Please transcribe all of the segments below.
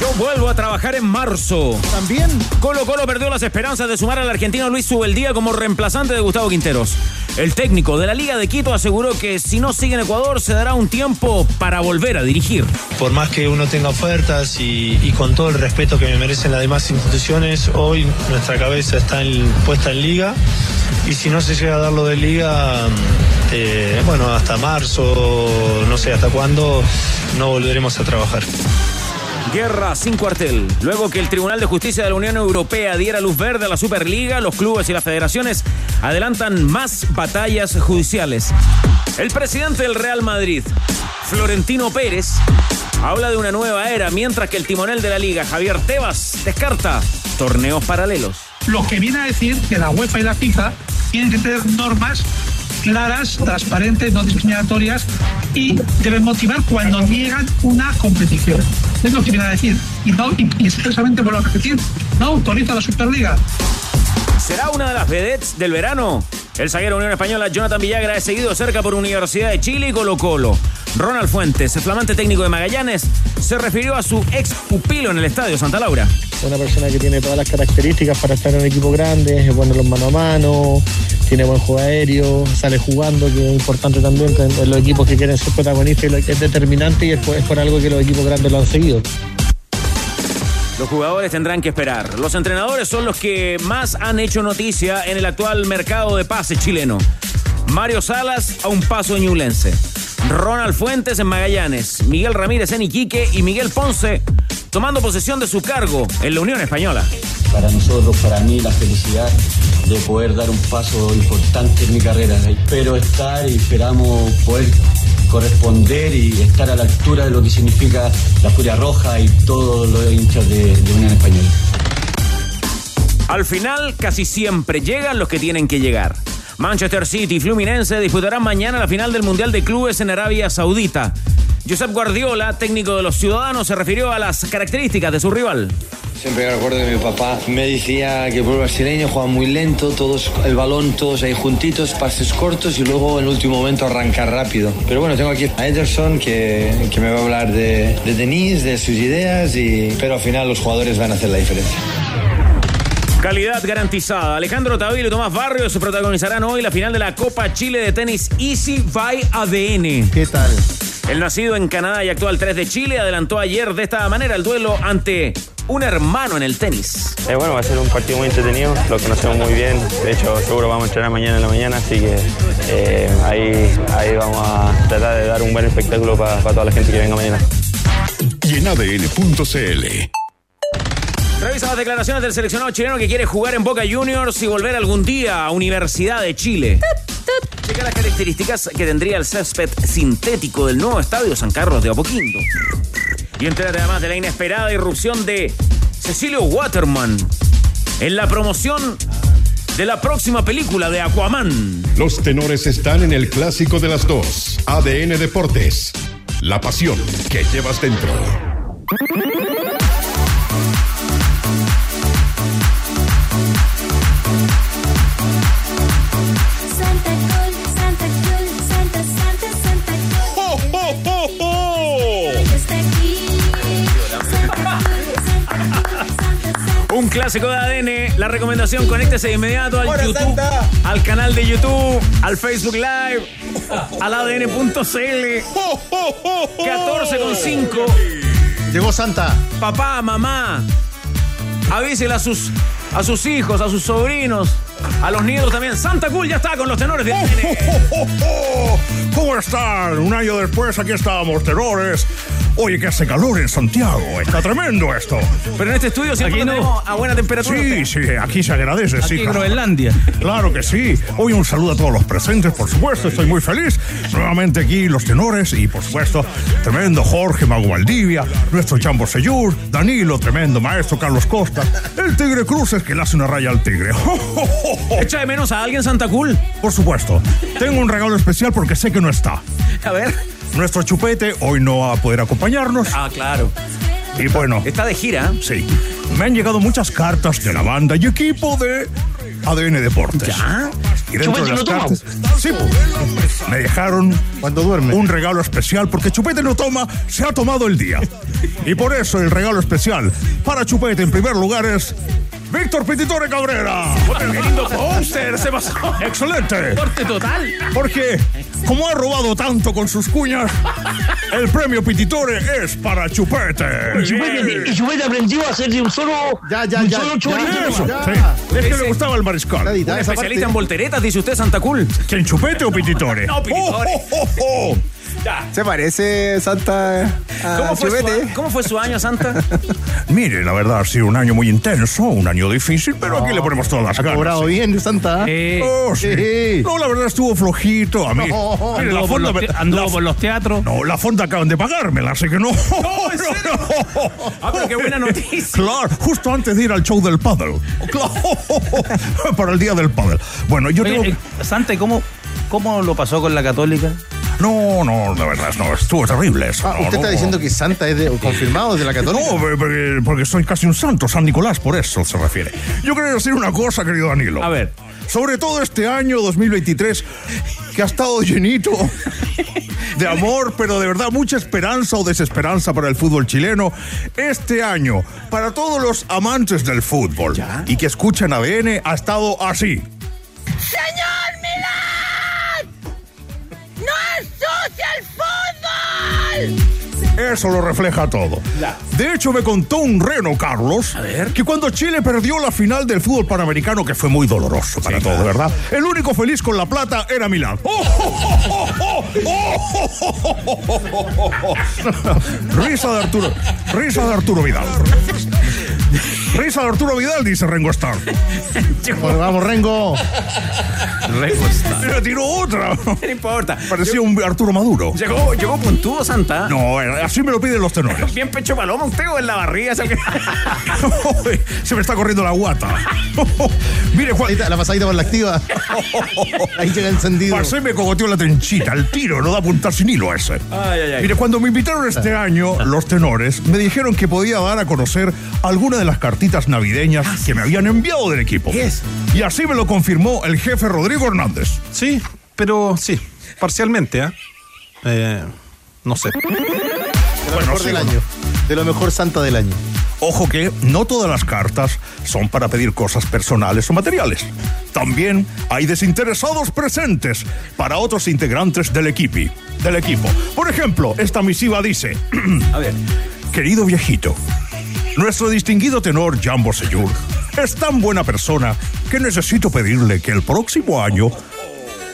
Yo vuelvo a trabajar en marzo. También. Colo Colo perdió las esperanzas de sumar al argentino Luis Subeldía como reemplazante de Gustavo Quinteros. El técnico de la Liga de Quito aseguró que si no sigue en Ecuador se dará un tiempo para volver a dirigir. Por más que uno tenga ofertas y, con todo el respeto que me merecen las demás instituciones, hoy nuestra cabeza está puesta en Liga y si no se llega a dar lo de Liga, eh, bueno, hasta marzo, no sé hasta cuándo, no volveremos a trabajar. Guerra sin cuartel. Luego que el Tribunal de Justicia de la Unión Europea diera luz verde a la Superliga, los clubes y las federaciones adelantan más batallas judiciales. El presidente del Real Madrid, Florentino Pérez, habla de una nueva era, mientras que el timonel de la liga, Javier Tebas, descarta torneos paralelos. Lo que viene a decir que la UEFA y la FIFA tienen que tener normas claras, transparentes, no discriminatorias y deben motivar cuando niegan una competición. Es lo que viene a decir. Y, no, y, expresamente por lo repetir, no autoriza la Superliga. ¿Será una de las vedettes del verano? El zaguero Unión Española Jonathan Villagra es seguido cerca por Universidad de Chile y Colo Colo. Ronald Fuentes, el flamante técnico de Magallanes, se refirió a su ex pupilo en el estadio Santa Laura. Una persona que tiene todas las características para estar en un equipo grande, es bueno los mano a mano, tiene buen juego aéreo, sale jugando, que es importante también en los equipos que quieren ser protagonistas y es determinante y es por, algo que los equipos grandes lo han seguido. Los jugadores tendrán que esperar. Los entrenadores son los que más han hecho noticia en el actual mercado de pases chileno. Mario Salas a un paso en Ñublense. Ronald Fuentes en Magallanes. Miguel Ramírez en Iquique y Miguel Ponce tomando posesión de su cargo en la Unión Española. Para nosotros, para mí, la felicidad de poder dar un paso importante en mi carrera. Espero estar y esperamos poder corresponder y estar a la altura de lo que significa la Furia Roja y todos los hinchas de, de Unión Española. Al final, casi siempre llegan los que tienen que llegar. Manchester City y Fluminense disputarán mañana la final del Mundial de Clubes en Arabia Saudita. Josep Guardiola, técnico de los Ciudadanos, se refirió a las características de su rival. Siempre recuerdo que mi papá me decía que el pueblo brasileño juega muy lento, todos el balón todos ahí juntitos, pases cortos y luego en el último momento arrancar rápido. Pero bueno, tengo aquí a Ederson que, que me va a hablar de, de Denis, de sus ideas, y, pero al final los jugadores van a hacer la diferencia. Calidad garantizada. Alejandro Tavilo y Tomás Barrios protagonizarán hoy la final de la Copa Chile de Tenis Easy by ADN. ¿Qué tal? El nacido en Canadá y actual 3 de Chile adelantó ayer de esta manera el duelo ante un hermano en el tenis. Eh, bueno, va a ser un partido muy entretenido, lo conocemos muy bien, de hecho seguro vamos a entrenar mañana en la mañana, así que eh, ahí, ahí vamos a tratar de dar un buen espectáculo para toda la gente que venga mañana. Y en ADN.cl. Revisa las declaraciones del seleccionado chileno que quiere jugar en Boca Juniors y volver algún día a Universidad de Chile. Checa las características que tendría el césped sintético del nuevo estadio San Carlos de Apoquindo. Y entérate además de la inesperada irrupción de Cecilio Waterman en la promoción de la próxima película de Aquaman. Los tenores están en el clásico de las dos, ADN Deportes. La pasión que llevas dentro. Clásico de ADN. La recomendación, conéctese de inmediato al YouTube, al canal de YouTube, al Facebook Live, al ADN.cl. 14,5. Llegó Santa. Papá, mamá, avísele a sus, a sus hijos, a sus sobrinos, a los nietos también. Santa Cool ya está con los tenores de ADN. ¿Cómo están? Un año después aquí estábamos, tenores. Oye, que hace calor en Santiago. Está tremendo esto. Pero en este estudio siempre Aquí no. tenemos a buena temperatura. Sí, sí, aquí se agradece, sí. Aquí en claro. Groenlandia. Claro que sí. Hoy un saludo a todos los presentes, por supuesto. Estoy muy feliz. Nuevamente aquí los tenores y, por supuesto, tremendo Jorge Mago Valdivia, nuestro Chambo Seyur, Danilo, tremendo maestro Carlos Costa, el Tigre Cruces que le hace una raya al Tigre. ¿Echa de menos a alguien Santa Cool? Por supuesto. Tengo un regalo especial porque sé que no está. A ver. Nuestro chupete hoy no va a poder acompañarnos. Ah, claro. Y bueno. Está de gira. Sí. Me han llegado muchas cartas de la banda y equipo de ADN Deportes. ¿Ya? Y dentro de Chupete las no toma. cartas. Sí, pues, me dejaron Cuando duerme. un regalo especial porque Chupete no toma, se ha tomado el día. Y por eso el regalo especial para Chupete en primer lugar es Víctor Pititore Cabrera. ¡Qué lindo póster! Se pasó. Excelente. Corte total. Porque como ha robado tanto con sus cuñas, el premio Pititore es para Chupete. Y Chupete, y Chupete aprendió a hacer de un solo, Ya, ya, un ya, solo ya. Eso, Ya. sí. Es que le gustaba el mariscal. Edita Un especialista parte. en volteretas, dice usted, Santa Cool. ¿Quién Chupete o Pititore? No, Pititore. Oh, oh, oh, oh. Ya. Se parece Santa a ¿Cómo fue, Chupete. su, ¿Cómo fue su año, Santa? Mire, la verdad ha sido un año muy intenso, un año difícil, pero aquí le ponemos todas las Ha ganas. cobrado bien, Santa. Oh, sí. Sí. No, la verdad estuvo flojito. A mí. No, Mire, la Anduvo por, fonda, los, te- anduvo la- por los teatros. No, la fonda acaban de pagármela, así que no. No, ¿en serio? Ah, pero qué buena noticia. Claro, justo antes de ir al show del paddle. Claro, para el día del paddle. Bueno, yo tengo. Oye, eh, Santa, ¿y cómo, cómo lo pasó con la católica? No, no, la verdad, no, estuvo terrible eso. Ah, no, usted está no. diciendo que Santa es de- confirmado de la católica. No, porque- porque, porque soy casi un santo, San Nicolás, por eso se refiere. Yo quería decir una cosa, querido Danilo. A ver. Sobre todo este año 2023, que ha estado llenito de amor, pero de verdad mucha esperanza o desesperanza para el fútbol chileno. Este año, para todos los amantes del fútbol y que escuchan ADN, ha estado así. ¡Señor Eso lo refleja todo. De hecho, me contó un reno, Carlos, que cuando Chile perdió la final del fútbol panamericano, que fue muy doloroso para todos, ¿verdad? El único feliz con la plata era Milán. Risa de Arturo. Risa de Arturo Vidal. Risa de Arturo Vidal, dice Rengo Starr. Bueno, vamos, Rengo. Le tiró otra. No importa. Parecía un Arturo Maduro. Llegó, llegó puntudo, Santa. No, así me lo piden los tenores. Bien pecho paloma, usted o en la barriga. es el que- Se me está corriendo la guata. Mire, Juan. La pasadita por la activa. Ahí llega encendido. Pasé me cogoteó la tenchita, el tiro, no da punta sin hilo ese. Ay, ay, ay. Mire, cuando me invitaron este año, los tenores me dijeron que podía dar a conocer alguna de las cartitas navideñas que me habían enviado del equipo. Y así me lo confirmó el jefe Rodrigo Hernández. Sí, pero sí, parcialmente, ¿ah? Eh, no sé. De lo mejor sí, del bueno. año. De lo mejor Santa del año. Ojo que no todas las cartas son para pedir cosas personales o materiales. También hay desinteresados presentes para otros integrantes del equipo. Del equipo. Por ejemplo, esta misiva dice: A ver. Querido viejito, nuestro distinguido tenor Jambo Seyur es tan buena persona que necesito pedirle que el próximo año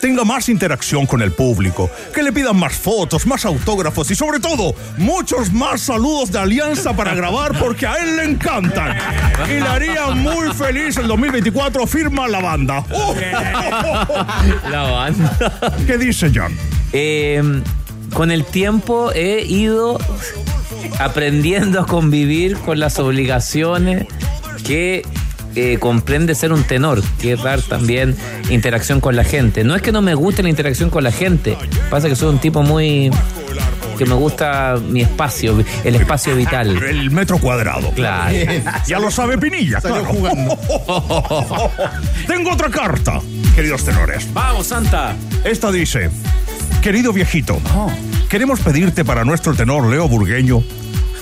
tenga más interacción con el público, que le pidan más fotos, más autógrafos y sobre todo muchos más saludos de alianza para grabar porque a él le encantan. Y le haría muy feliz el 2024, firma la banda. La banda. ¿Qué dice Jan? Eh, con el tiempo he ido aprendiendo a convivir con las obligaciones que eh, comprende ser un tenor, que es dar también interacción con la gente. No es que no me guste la interacción con la gente, pasa que soy un tipo muy que me gusta mi espacio, el espacio vital. El metro cuadrado. Claro. Ya lo sabe Pinilla, Salió claro. jugando. Tengo otra carta, queridos tenores. Vamos, Santa. Esta dice, querido viejito, queremos pedirte para nuestro tenor Leo Burgueño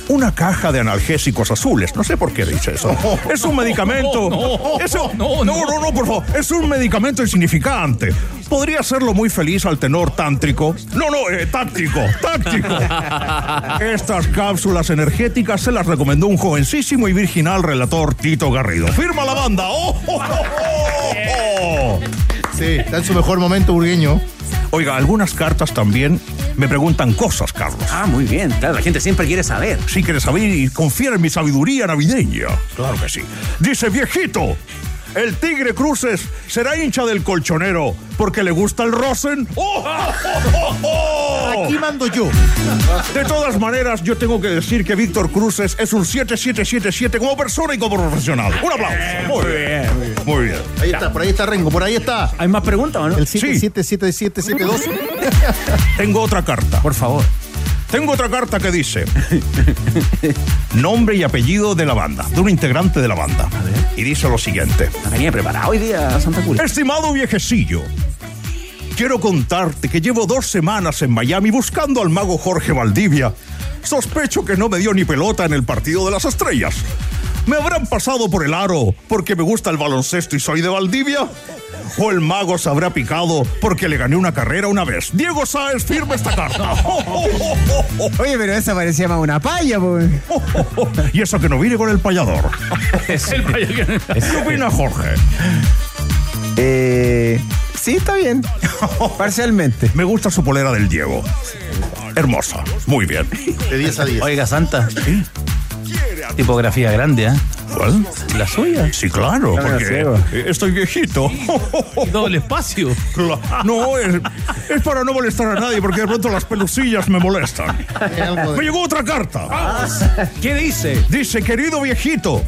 una caja de analgésicos azules. No sé por qué dice eso. Es un medicamento. Eso, no, no, no, no, por favor. Es un medicamento insignificante. Podría hacerlo muy feliz al tenor tántrico. No, no, eh, táctico, táctico. Estas cápsulas energéticas se las recomendó un jovencísimo y virginal relator Tito Garrido. Firma la banda. ¡Oh, oh, oh, oh! Sí, está en su mejor momento burgueño. Oiga, algunas cartas también me preguntan cosas, Carlos. Ah, muy bien. Claro, la gente siempre quiere saber. Sí, quiere saber y confiar en mi sabiduría navideña. Claro que sí. Dice, viejito, el Tigre Cruces será hincha del colchonero porque le gusta el Rosen. ¡Oh! Aquí mando yo. De todas maneras, yo tengo que decir que Víctor Cruces es un 7777 como persona y como profesional. Un aplauso. Muy bien. Muy bien. Ahí está, por ahí está Rengo, por ahí está. ¿Hay más preguntas o no? El 777772. Tengo otra carta. Por favor. Tengo otra carta que dice nombre y apellido de la banda, de un integrante de la banda. Y dice lo siguiente. La venía preparado hoy día Santa Cruz. Estimado viejecillo, quiero contarte que llevo dos semanas en Miami buscando al mago Jorge Valdivia. Sospecho que no me dio ni pelota en el partido de las estrellas. ¿Me habrán pasado por el aro porque me gusta el baloncesto y soy de Valdivia? ¿O el mago se habrá picado porque le gané una carrera una vez? Diego Sáez, firma esta carta. Oye, pero esa parecía más una paya, pues. y eso que no vine con el payador. Es el payador. ¿Qué opina Jorge? Eh, sí, está bien. Parcialmente. Me gusta su polera del Diego. Hermosa. Muy bien. De 10 a 10. Oiga, Santa. Tipografía grande, ¿eh? ¿Cuál? ¿La suya? Sí, claro, Claro, porque estoy viejito. Doble espacio. No, es, es para no molestar a nadie, porque de pronto las pelucillas me molestan. Me llegó otra carta. ¿Qué dice? Dice, querido viejito,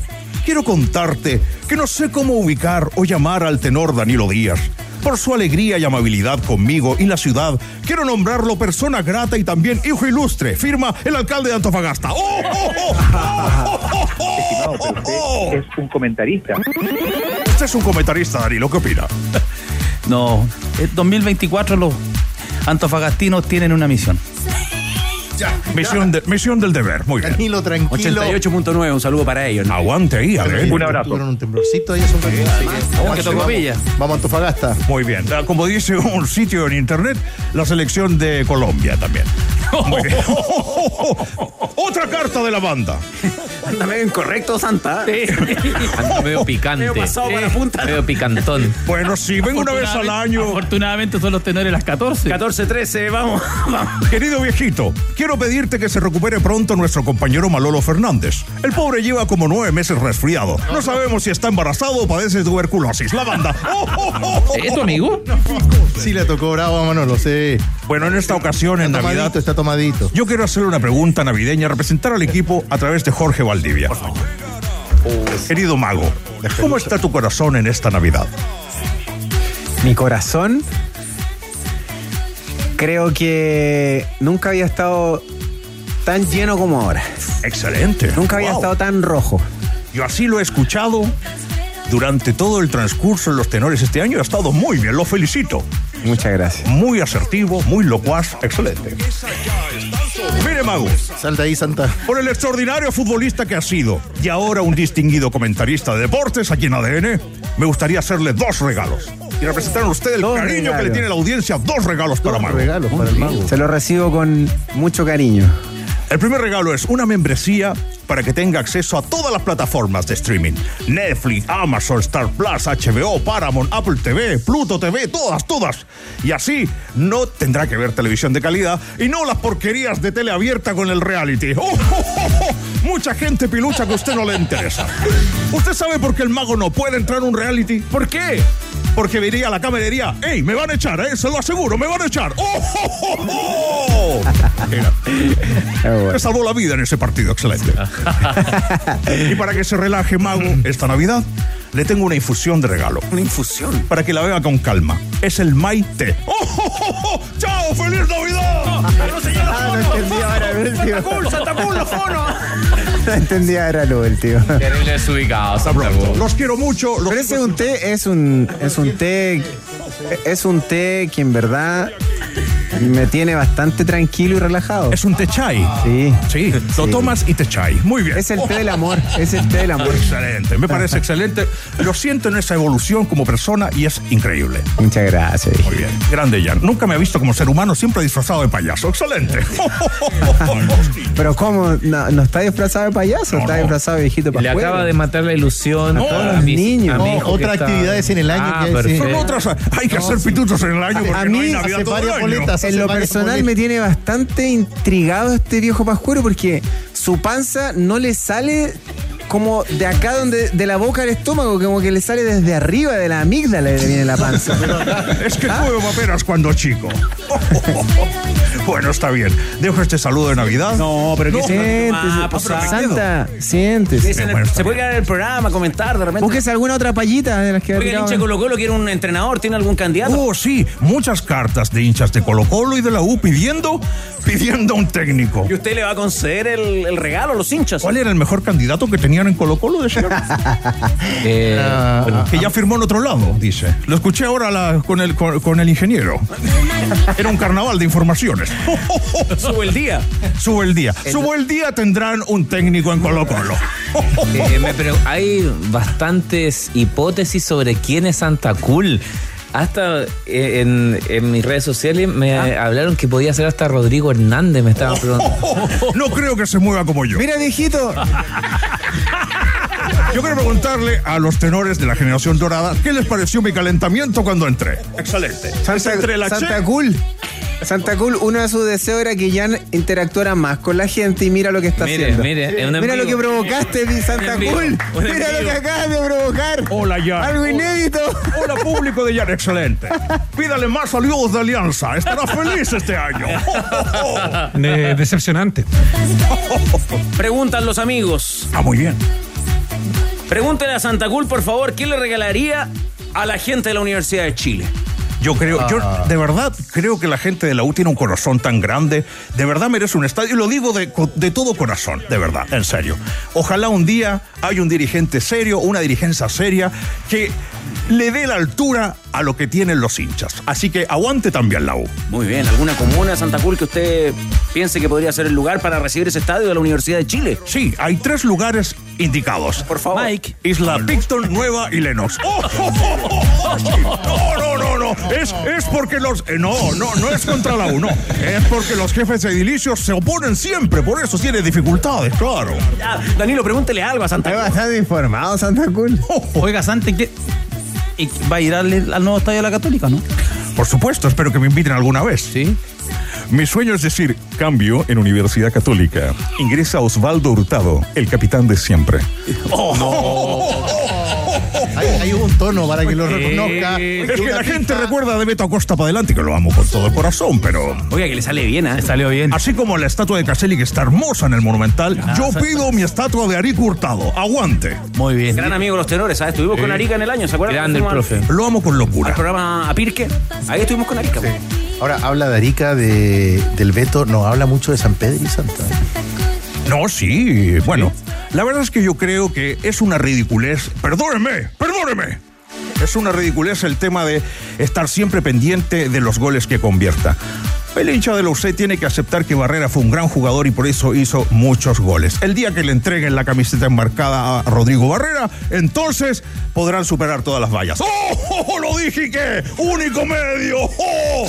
quiero contarte que no sé cómo ubicar o llamar al tenor Danilo Díaz. Por su alegría y amabilidad conmigo y la ciudad, quiero nombrarlo persona grata y también hijo ilustre. Firma el alcalde de Antofagasta. ¡Oh, oh, oh! ¡Oh, oh, oh, oh, oh! es un comentarista. Usted es un comentarista, Danilo, ¿qué opina? No, eh, 2024 los antofagastinos tienen una misión. Misión, de- misión del deber, muy bien. Danilo, tranquilo. 88.9, un saludo para ellos. ¿no? Aguante ahí, a ver. Un abrazo. Tuvieron un temblorcito ahí hace un ratito, así que- ¿Cómo que tocó Villa? Vamos a Antofagasta. Muy bien. Como dice un sitio en internet, la selección de Colombia también. Otra carta de la banda. Anda medio incorrecto, Santa. Anda medio picante. Medio pasado para la punta. Medio picantón. Bueno, sí, vengo una vez al año. Afortunadamente son los tenores las 14. 14-13, vamos. vamos. Querido viejito, quiero pedirte que se recupere pronto nuestro compañero Malolo Fernández. El pobre lleva como nueve meses resfriado. No sabemos si está embarazado o padece tuberculosis. La banda. ¡Oh, oh, oh! ¿Es tu amigo? Sí, le tocó bravo a Manolo, sí. Bueno, en esta ocasión, en Está Navidad, tomadito, está tomadito. yo quiero hacerle una pregunta navideña, representar al equipo a través de Jorge Valdivia. Querido mago, ¿cómo está tu corazón en esta Navidad? Mi corazón. Creo que nunca había estado tan lleno como ahora. Excelente. Nunca había Wow. estado tan rojo. Yo así lo he escuchado durante todo el transcurso de los tenores este año. Ha estado muy bien, lo felicito. Muchas gracias. Muy asertivo, muy locuaz, excelente. Mire, Mago, Sal de ahí, Santa. por el extraordinario futbolista que ha sido y ahora un distinguido comentarista de deportes aquí en ADN, me gustaría hacerle dos regalos. Y representar a usted el Dos cariño que le regalos. tiene la audiencia, dos regalos para Mago. Regalos para el mago. Se lo recibo con mucho cariño. El primer regalo es una membresía para que tenga acceso a todas las plataformas de streaming. Netflix, Amazon, Star Plus, HBO, Paramount, Apple TV, Pluto TV, todas, todas. Y así no tendrá que ver televisión de calidad y no las porquerías de tele abierta con el reality. ¡Oh, oh, oh, oh! Mucha gente pilucha que a usted no le interesa. ¿Usted sabe por qué el mago no puede entrar a un reality? ¿Por qué? Porque vería a la cámara y diría, ¡Ey, me van a echar, eh! Se lo aseguro, me van a echar. ¡Oh, oh, oh, oh! Mira. Me salvó la vida en ese partido, excelente. y para que se relaje, Mago, esta Navidad, le tengo una infusión de regalo. Una infusión. Para que la beba con calma. Es el Maite. ¡Oh, oh, oh, oh! ¡Chao! ¡Feliz Navidad! Ah, no. ¡Cool, Santa Cool, los fonos! No entendí ahora lo del tío. Terrible desubicado. Hasta pronto. Los quiero mucho. Los Pero ese es un té, es un, es un té, es un té que en verdad Me tiene bastante tranquilo y relajado. Es un techai. Sí. Sí, lo Sí. tomas y te chai. Muy bien. Es el té del amor. Es el té del amor. Excelente, me parece excelente. Lo siento en esa evolución como persona y es increíble. Muchas gracias. Muy bien. Grande Jan. Nunca me ha visto como ser humano, siempre disfrazado de payaso. Excelente. Pero ¿cómo? No, no está disfrazado de payaso, está disfrazado de viejito Le pascuero. acaba de matar la ilusión No, a, los mis- niños. otras está- actividades en el año Ah, que hay, sí. Son otras. Hay que hacer pitutos en el año porque a no hay mí Navidad hace todo el varias año. En lo personal me tiene bastante intrigado este viejo pascuero porque su panza no le sale como de acá donde de la boca al estómago, como que le sale desde arriba de la amígdala le viene la panza. Es que tuve paperas cuando chico. bueno, está bien. Dejo este saludo de Navidad. No, pero que se Siéntese, Ah, pues, Santa, siéntese. Se, bueno, está se puede quedar en el programa, comentar de repente. Búsquese alguna otra payita de las que ha Oiga, el hincha de Colo Colo quiere un entrenador, ¿tiene algún candidato? Oh, sí, muchas cartas de hinchas de Colo Colo y de la U pidiendo, pidiendo un técnico. ¿Y usted le va a conceder el, el regalo a los hinchas? ¿Cuál era el mejor candidato que tenían en Colo Colo? decía? Eh, Bueno, que ya firmó en otro lado, dice. Lo escuché ahora la- con, el, con, con el ingeniero. Era un carnaval de informaciones. Sube el día. Sube el día. Sube el día tendrán un técnico en Colo Colo. eh, me hay bastantes hipótesis sobre quién es Santa Cool. Hasta eh, en, en mis redes sociales me Ah. hablaron que podía ser hasta Rodrigo Hernández, me estaban preguntando. No creo que se mueva como yo. Mira, viejito, Yo quiero preguntarle a los tenores de la generación dorada qué les pareció mi calentamiento cuando entré. Excelente. Santa, Entre la Santa Che- Cool. Santa Cool, uno de sus deseos era que Jan interactuara más con la gente y mira lo que está Mire, haciendo. mire, es un mira lo que provocaste, mi Santa en vivo, Cool. Mira lo que acabas de provocar. Hola, Jan. Algo inédito. Hola, público de Jan, excelente. Pídale más saludos de Alianza. Estará feliz este año. De- decepcionante. Preguntan los amigos. Ah, muy bien. Pregúntele a Santa Cool, por favor, ¿qué le regalaría a la gente de la Universidad de Chile? Yo creo, yo de verdad creo que la gente de la U tiene un corazón tan grande, de verdad merece un estadio, y lo digo de, de todo corazón, de verdad, en serio. Ojalá un día haya un dirigente serio, una dirigencia seria, que le dé la altura a lo que tienen los hinchas. Así que aguante también la U. Muy bien, ¿alguna comuna de Santa Cool que usted piense que podría ser el lugar para recibir ese estadio de la Universidad de Chile? Sí, hay tres lugares indicados. Por favor. Mike. Isla Picton, Nueva y Lennox. ¡Oh, oh, oh, oh! No, no, no, no. Es, es porque los. eh, no, no, no es contra la U, no. Es porque los jefes edilicios se oponen siempre. Por eso tiene dificultades, claro. Ya, Danilo, pregúntele algo a Santa Está Cool. bastante informado, Santa Cool. Oiga, Santa, ¿y qué- va a ir al, al nuevo estadio de la Católica, ¿no? Por supuesto, espero que me inviten alguna vez. Sí. Mi sueño es decir, cambio en Universidad Católica. Ingresa Osvaldo Hurtado, el capitán de siempre. Hay, hay un tono para que lo reconozca. Es que la gente recuerda de Beto Acosta para adelante, que lo amo con todo el corazón, pero. Oiga, que le sale bien, ¿eh? Salió bien. Así como la estatua de Caselli, que está hermosa en el Monumental, yo pido mi estatua de Arico Hurtado. Aguante. Muy bien. Gran amigo de los tenores, ¿sabes? Estuvimos con Arica en el año, ¿se acuerdan? Grande el al- profe. Lo amo con Al locura. programa a Pirque. Ahí estuvimos con Arica. Ahora habla de Arica, de, del Beto, no habla mucho de San Pedro y Santa. No, sí, bueno. La verdad es que yo creo que es una ridiculez. Perdóneme, perdóneme. Es una ridiculez el tema de estar siempre pendiente de los goles que convierta. El hincha de la UC tiene que aceptar que Barrera fue un gran jugador y por eso hizo muchos goles. El día que le entreguen la camiseta enmarcada a Rodrigo Barrera, entonces podrán superar todas las vallas. ¡Oh! oh, oh, lo dije que único medio. ¡Oh!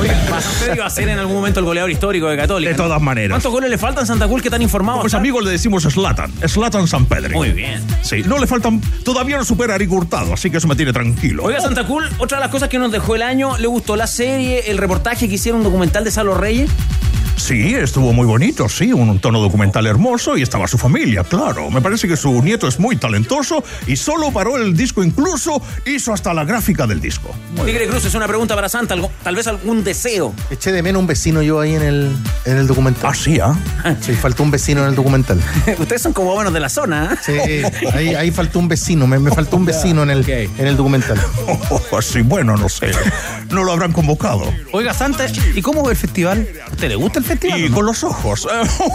Oiga, usted iba a ser en algún momento el goleador histórico de Católica. De ¿no? todas maneras. ¿Cuántos goles le faltan a Santa Cruz que tan informados? Pues amigos le decimos Slatan, Slatan San Pedro. Muy bien. Sí, no le faltan, todavía no supera a Hurtado, así que eso me tiene tranquilo. Oiga, Santa Cool, otra de las cosas que nos dejó el año, ¿le gustó la serie, el reportaje que hicieron, un documental de Salo Reyes? Sí, estuvo muy bonito, sí, un tono documental hermoso y estaba su familia, claro. Me parece que su nieto es muy talentoso y solo paró el disco, incluso hizo hasta la gráfica del disco. Tigre Cruz, es una pregunta para Santa, algo- tal vez algún deseo. Eché de menos un vecino yo ahí en el, en el documental. Ah, sí, ¿ah? Sí, faltó un vecino en el documental. Ustedes son como buenos de la zona, ¿eh? Sí, ahí, ahí faltó un vecino, me, me faltó un vecino en el, en el documental. Así, bueno, no sé. No lo habrán convocado. Oiga, Santa, ¿y cómo ve el festival? ¿A usted le gusta el festival. Y ¿o no? con los ojos.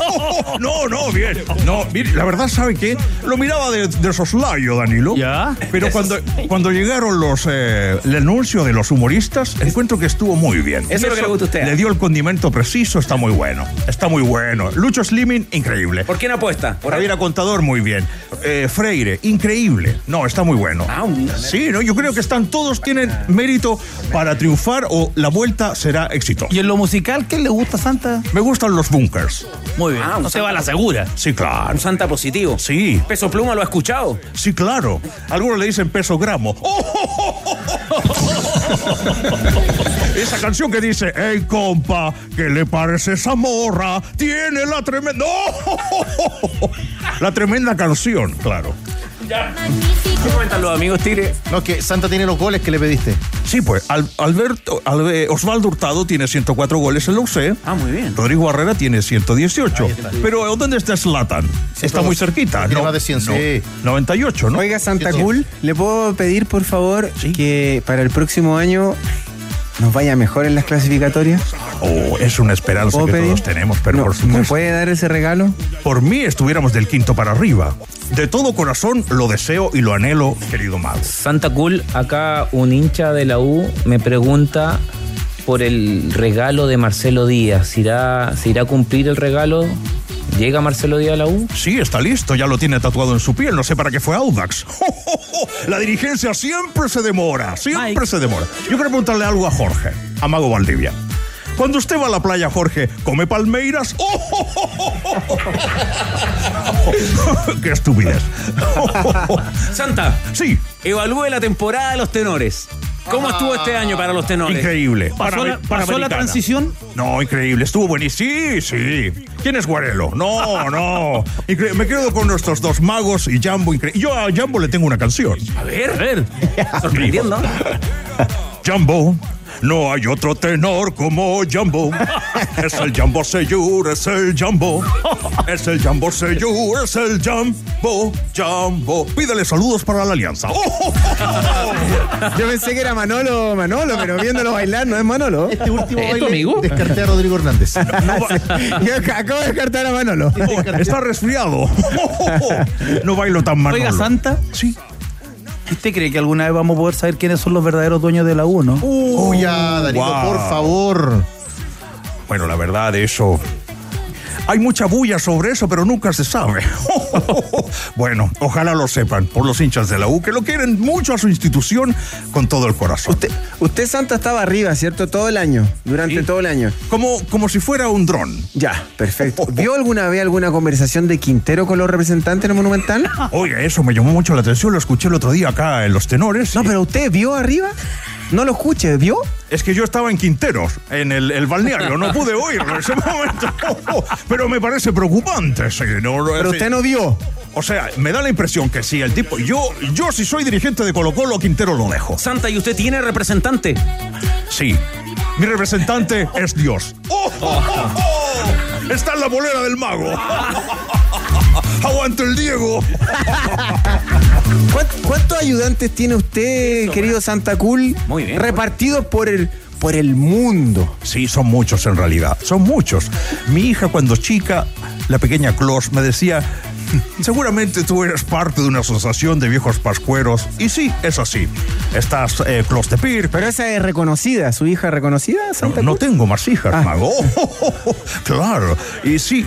no, no, bien. No, mire, la verdad, ¿sabe qué? Lo miraba de, de soslayo, Danilo. Ya. Pero cuando, cuando llegaron los eh, el anuncio de los humoristas, encuentro que estuvo muy bien. Eso es lo que le gusta a usted. Le dio el condimento preciso, está muy bueno. Está muy bueno. Lucho Slimming, increíble. ¿Por quién apuesta? Por Javier Contador, muy bien. Eh, Freire, increíble. No, está muy bueno. Ah, un- Sí, ¿no? Yo creo que están todos tienen mérito para triunfar o la vuelta será éxito. ¿Y en lo musical qué le gusta Santa? Me gustan los bunkers. Muy bien. Ah, no se va a la segura. Sí, claro. Un Santa positivo. Sí, Peso Pluma lo ha escuchado. sí, claro. Algunos le dicen peso gramo. Esa canción que dice, hey compa, ¿qué le parece esa morra? Tiene la tremenda... La tremenda canción, claro. ¿Qué comentan los amigos Tigre? No, que Santa tiene los goles que le pediste. Sí, pues Al- Alberto, Albe- Osvaldo Hurtado tiene 104 goles en la UC. Ah, muy bien. Rodrigo Barrera tiene 118. Pero ¿dónde está Slatan? está muy cerquita. tiene más de 100, sí. 98, ¿no? Oiga, Santa. Cool, ¿le puedo pedir, por favor, que para el próximo año nos vaya mejor en las clasificatorias? Oh, es una esperanza ¿Puedo que pedir? todos tenemos, pero No, por ¿Me supuesto. puede dar ese regalo? Por mí estuviéramos del quinto para arriba. De todo corazón lo deseo y lo anhelo, querido Mago. Santa Cool, acá un hincha de la U me pregunta por el regalo de Marcelo Díaz. ¿Se irá, ¿se irá a cumplir el regalo? ¿Llega Marcelo Díaz a la U? Sí, está listo, ya lo tiene tatuado en su piel, no sé para qué fue Audax. La dirigencia siempre se demora, siempre Mike. se demora. Yo quiero preguntarle algo a Jorge, a Mago Valdivia. Cuando usted va a la playa, Jorge, ¿come palmeiras? ¡Qué estupidez! Santa, Sí, evalúe la temporada de los tenores. ¿Cómo estuvo este año para los tenores? increíble. ¿Pasó, la, Para- pasó la Panamericana. transición? No, increíble, estuvo buenísimo. Sí, sí. ¿Quién es Guarelo? No, no. Incre- Me quedo con nuestros dos magos y Jambo. incre- Yo a Jambo le tengo una canción. A ver, A ver. sorprendiendo. Jambo, no hay otro tenor como Jambo. Es el Jambo Seyur, es el Jambo. Es el Jambo Seyur, es el Jambo, Jambo. Pídele saludos para la alianza. ¡Oh! Yo pensé que era Manolo, Manolo, pero viéndolo bailar no es Manolo. Este último ¿Es baile amigo? descarté a Rodrigo Hernández. Yo acabo de descartar a Manolo. Está resfriado. No bailo tan mal. Oiga, Santa. Sí. ¿Usted cree que alguna vez vamos a poder saber quiénes son los verdaderos dueños de la U, no? Uy, ya, Danilo, Wow. por favor. Bueno, la verdad, eso. Hay mucha bulla sobre eso, pero nunca se sabe. bueno, ojalá lo sepan por los hinchas de la U, que lo quieren mucho a su institución con todo el corazón. Usted, usted, Santa, estaba arriba, ¿cierto? Todo el año, durante Sí. todo el año. Como, como si fuera un dron. Ya, perfecto. ¿Vio alguna vez alguna conversación de Quintero con los representantes del Monumental? Oiga, eso me llamó mucho la atención, lo escuché el otro día acá en Los Tenores. No, pero usted vio arriba. No lo escuche, ¿vio? Es que yo estaba en Quinteros, en el, el balneario, no pude oírlo en ese momento. Pero me parece preocupante, sí, no, Pero sí. usted no vio. O sea, me da la impresión que si el tipo. Yo, yo si soy dirigente de Colo Colo, Quintero lo dejo. Santa, ¿y usted tiene representante? Sí. Mi representante es Dios. ¡Oh, oh, oh, oh! Está en la bolera del mago. ¡Aguante el Diego! ¿Cuánt- ¿Cuántos ayudantes tiene usted, querido Santa Cool? Muy bien. Repartidos por el, por el mundo. Sí, son muchos en realidad. Son muchos. Mi hija, cuando chica, la pequeña Clos, me decía. Seguramente tú eres parte de una asociación de viejos pascueros. Y sí, es así. Estás eh, Clos de Pir, Pero esa es reconocida, su hija reconocida, No, Santa no Cool. tengo más hijas, Ah. mago. claro. Y sí,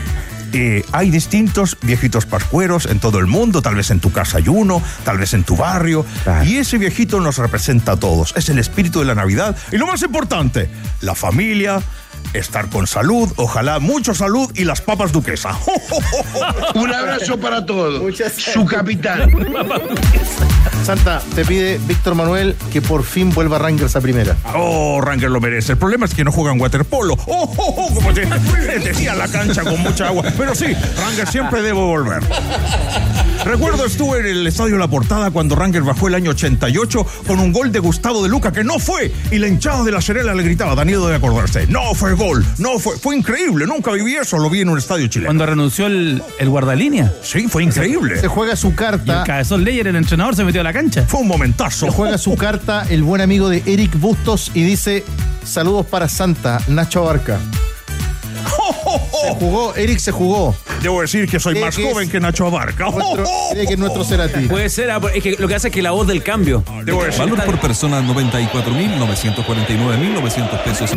eh, hay distintos viejitos pascueros en todo el mundo. Tal vez en tu casa hay uno, tal vez en tu barrio. Claro. Y ese viejito nos representa a todos. Es el espíritu de la Navidad. Y lo más importante, la familia. Estar con salud, ojalá mucho salud y las papas duquesa. Un abrazo para todos. Su capitán. Santa, te pide Víctor Manuel que por fin vuelva Rangers a primera. Oh, Ranger lo merece. El problema es que no juegan waterpolo. Oh, oh, oh, como te, te decía la cancha con mucha agua. Pero sí, Ranger siempre debe volver. Recuerdo estuve en el estadio La Portada cuando Ranger bajó el año 88 con un gol de Gustavo de Luca que no fue y la hinchada de la Serena le gritaba, Danilo debe acordarse, no fue gol, no fue, fue increíble, nunca viví eso, lo vi en un estadio chileno. Cuando renunció el, el guardalínea. Sí, fue increíble. Se juega su Y el carta. cabezón Leyer, el entrenador, se metió a la cancha. Fue un momentazo. Se juega su carta el buen amigo de Eric Bustos y dice: Saludos para Santa, Nacho Abarca. Se jugó, Eric se jugó. Debo decir que soy Cree más que joven es que Nacho Abarca. Nuestro, cree que es nuestro Cerati. Puede ser, ah, es que lo que hace es que la voz del cambio. Debo decir. Valor por persona 94.949.900 pesos.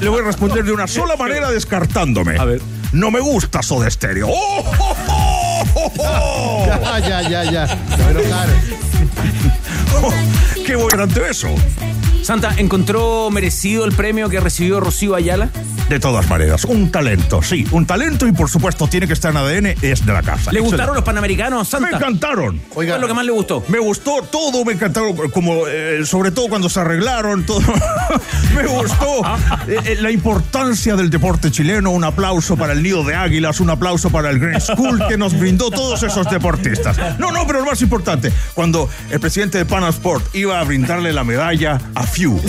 Le voy a responder de una sola manera descartándome. A ver. No me gusta Soda Stereo. ¡Oh, oh, oh, Ya, ya, ya, ya. Pero claro. ¿Qué ante eso? Santa, ¿encontró merecido el premio que recibió Rocío Ayala? De todas maneras, un talento, sí, un talento y por supuesto tiene que estar en ADN, es de la casa. ¿Le Excelente. gustaron los panamericanos, Santa? Me encantaron. ¿Qué es lo que más le gustó? Me gustó todo, me encantaron, como eh, sobre todo cuando se arreglaron, todo. me gustó eh, eh, la importancia del deporte chileno. Un aplauso para el Nido de Águilas, un aplauso para el Green School que nos brindó todos esos deportistas. No, no, pero lo más importante, cuando el presidente de Panasport iba a brindarle la medalla a Few.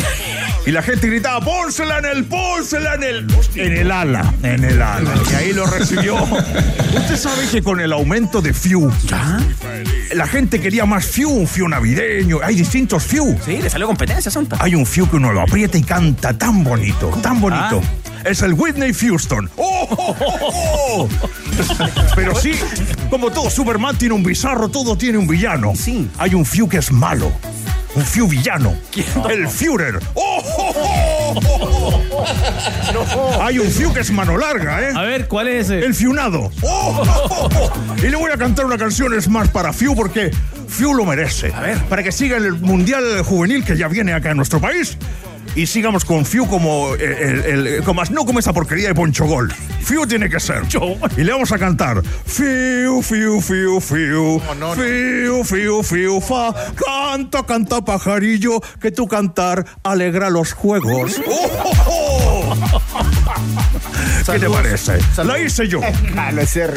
Y la gente gritaba, pónsela en el, pónsela en el, en el ala, en el ala. Y ahí lo recibió. Usted sabe que con el aumento de Few, la gente quería más Few, un Few navideño. Hay distintos Few. Sí, le salió competencia, Santa. Hay un Few que uno lo aprieta y canta tan bonito, tan bonito. Es el Whitney Houston. ¡Oh, oh, oh, oh! Pero sí, como todo Superman tiene un bizarro, todo tiene un villano. Sí. Hay un Few que es malo. Un Few villano. El Führer. ¡Oh, oh, oh, oh, oh! Hay un Few que es mano larga, ¿eh? A ver, ¿cuál es ese? El Fiunado. ¡Oh, oh, oh, oh! Y le voy a cantar una canción es más para Fiu porque Fiu lo merece. A ver. Para que siga el Mundial Juvenil que ya viene acá en nuestro país. Y sigamos con Fiu como el, el- el- como, no como esa porquería de Poncho Gol. Fiu tiene que ser. Y le vamos a cantar. Fiu, fiu, fiu, fiu. Fiu, fiu, fiu, fa. Canta, canta, pajarillo, que tu cantar alegra los juegos. ¡Oh, oh, oh! ¿Qué te parece? La hice yo. Jalo ese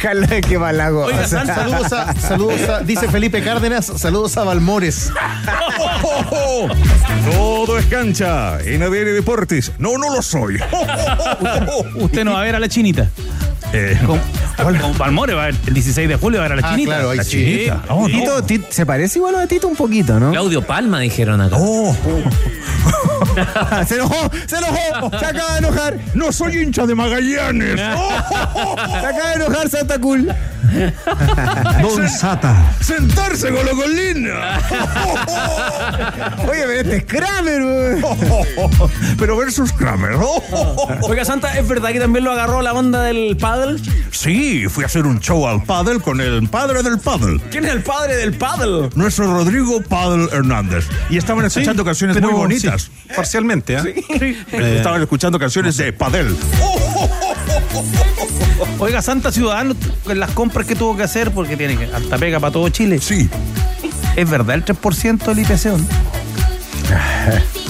Jalo que balago. Oiga, San, saludos a, saludos a- dice Felipe Cárdenas, saludos a Balmores. Todo es cancha en ADN Deportes. No, no lo soy. Usted no va a ver a la chinita. Eh, Con Balmore va a ver, el 16 de julio va a ver a la Ah, chinita. claro, ahí la sí. chinita. Oh, no. Tito, Tit- se parece igual a Tito un poquito, ¿no? Claudio Palma dijeron acá. Oh, se enojó, se enojó, se acaba de enojar. no soy hincha de Magallanes. Oh, Se acaba de enojar Santa Cool. Don Sata. Sentarse con lo colina. Oye, pero este es Kramer, weón. Pero versus Kramer. Oiga, Santa, ¿es verdad que también lo agarró la banda del paddle? Sí, fui a hacer un show al paddle con el padre del paddle. ¿Quién es el padre del paddle? Nuestro Rodrigo Paddle Hernández. Y estaban escuchando canciones pero muy bonitas. sí, parcialmente, ¿ah? Eh, Estaban escuchando canciones de padel. Oiga, Santa Ciudadano, en las compras que tuvo que hacer, porque tiene que alta pega para todo Chile. Sí. ¿Es verdad el 3% del IPC? no?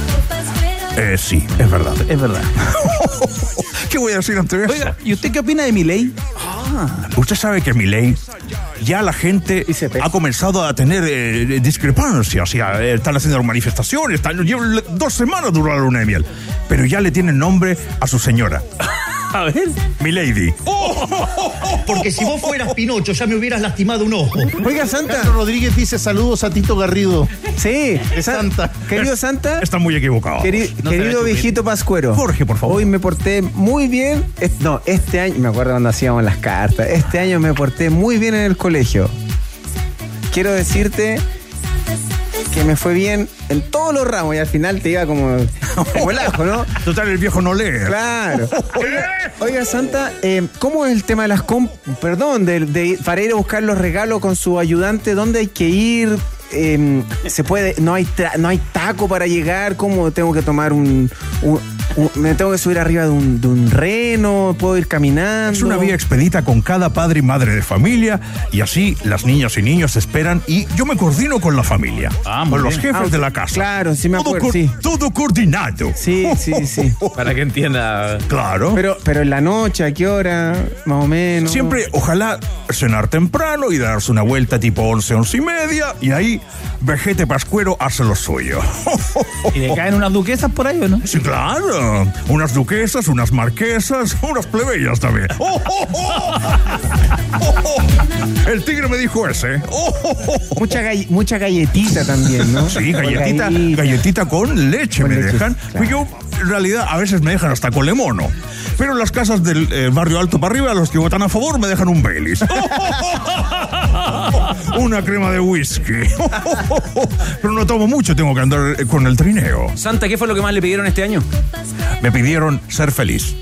Eh, sí, es verdad. Es verdad. ¿Qué voy a decir ante eso? Oiga, ¿y usted qué opina de mi ley? Usted sabe que mi ley ya la gente ha comenzado a tener eh, discrepancias, ya eh, están haciendo manifestaciones, están, llevan dos semanas duró la luna de miel, pero ya le tienen nombre a su señora. A ver. Mi lady. Porque si vos fueras Pinocho ya me hubieras lastimado un ojo. Oiga, Santa. Carlos Rodríguez dice saludos a Tito Garrido. Sí, Santa. Querido Santa. Está muy equivocado. queri- No se querido viejito Pascuero. Jorge, por favor. Hoy me porté muy bien. No, este año, me acuerdo cuando hacíamos las cartas. Este año me porté muy bien en el colegio. Quiero decirte que me fue bien en todos los ramos y al final te iba como, como el ajo, ¿no? Total, el viejo no lee. Claro. Oiga, oiga, Santa, eh, ¿cómo es el tema de las comp... Perdón, de, de- para ir a buscar los regalos con su ayudante, ¿dónde hay que ir? Eh, se puede, no hay no hay taco para llegar, ¿cómo tengo que tomar un- me tengo que subir arriba de un, de un reno, puedo ir caminando? Es una vía expedita con cada padre y madre de familia y así las niñas y niños esperan y yo me coordino con la familia, Ah, con los bien. jefes Ah, de la casa. Claro, sí me todo, acuerdo, sí. todo coordinado. Sí, sí, sí. Para que entienda. Claro. Pero, pero en la noche, ¿a qué hora? Más o menos. Siempre, ojalá cenar temprano y darse una vuelta tipo 11, 11 y media y ahí Vejete Pascuero hace lo suyo. ¿Y le caen unas duquesas por ahí o no? Sí, claro. Unas duquesas, unas marquesas, unas plebeyas también. ¡Oh, oh, oh! ¡Oh, oh! El tigre me dijo ese. ¡Oh, oh, oh! Mucha, gall- mucha galletita también, ¿no? Sí, galletita, Galletita. galletita con leche Con me leche, dejan. claro. Pues yo en realidad a veces me dejan hasta con mono. Pero en las casas del eh, barrio alto para arriba, los que votan a favor me dejan un Baileys. Una crema de whisky. Pero no tomo mucho, tengo que andar eh, con el trineo. Santa, ¿qué fue lo que más le pidieron este año? Me pidieron ser feliz.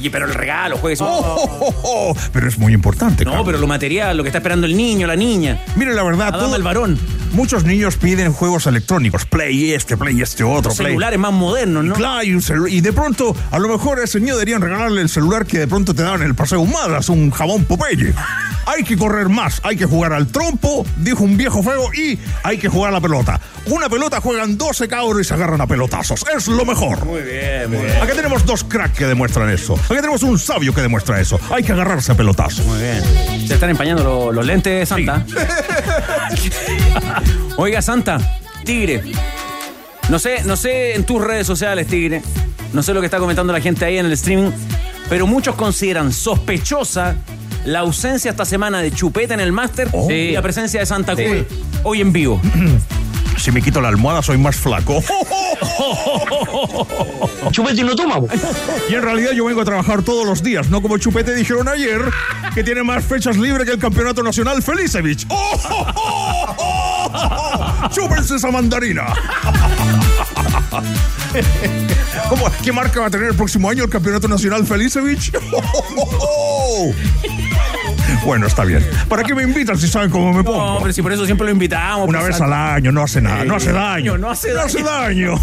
Y pero el regalo, juegues. Oh, pero es muy importante. No, pero lo material, lo que está esperando el niño, la niña. Mire, la verdad, todo- el varón. Muchos niños piden juegos electrónicos, play este, play este otro, Los play. celulares más modernos, ¿no? Claro, y, y de pronto, a lo mejor a ese niño deberían regalarle el celular que de pronto te daban en el paseo Humadas, un jabón Popeye. Hay que correr más, hay que jugar al trompo, dijo un viejo feo, y hay que jugar a la pelota. Una pelota juegan 12 cabros y se agarran a pelotazos. Es lo mejor. Muy bien, muy bien. Acá tenemos dos cracks que demuestran eso. Acá tenemos un sabio que demuestra eso. Hay que agarrarse a pelotazos. Muy bien. Se están empañando lo- los lentes de Santa. Oiga, Santa, Tigre. No sé, no sé en tus redes sociales, Tigre. No sé lo que está comentando la gente ahí en el streaming. Pero muchos consideran sospechosa la ausencia esta semana de Chupeta en el máster y la presencia de Santa. Cool hoy en vivo. Si me quito la almohada, soy más flaco. Chupete no toma. Y en realidad yo vengo a trabajar todos los días, no como Chupete dijeron ayer, que tiene más fechas libres que el campeonato nacional Felicevich. ¡Chúpense esa mandarina! ¿Qué marca va a tener el próximo año el campeonato nacional Felicevich? Bueno, está bien. ¿Para qué me invitan si saben cómo me pongo? No, pero si por eso siempre lo invitamos. Una pues, vez al año, no hace nada, no hace daño. No hace No hace daño.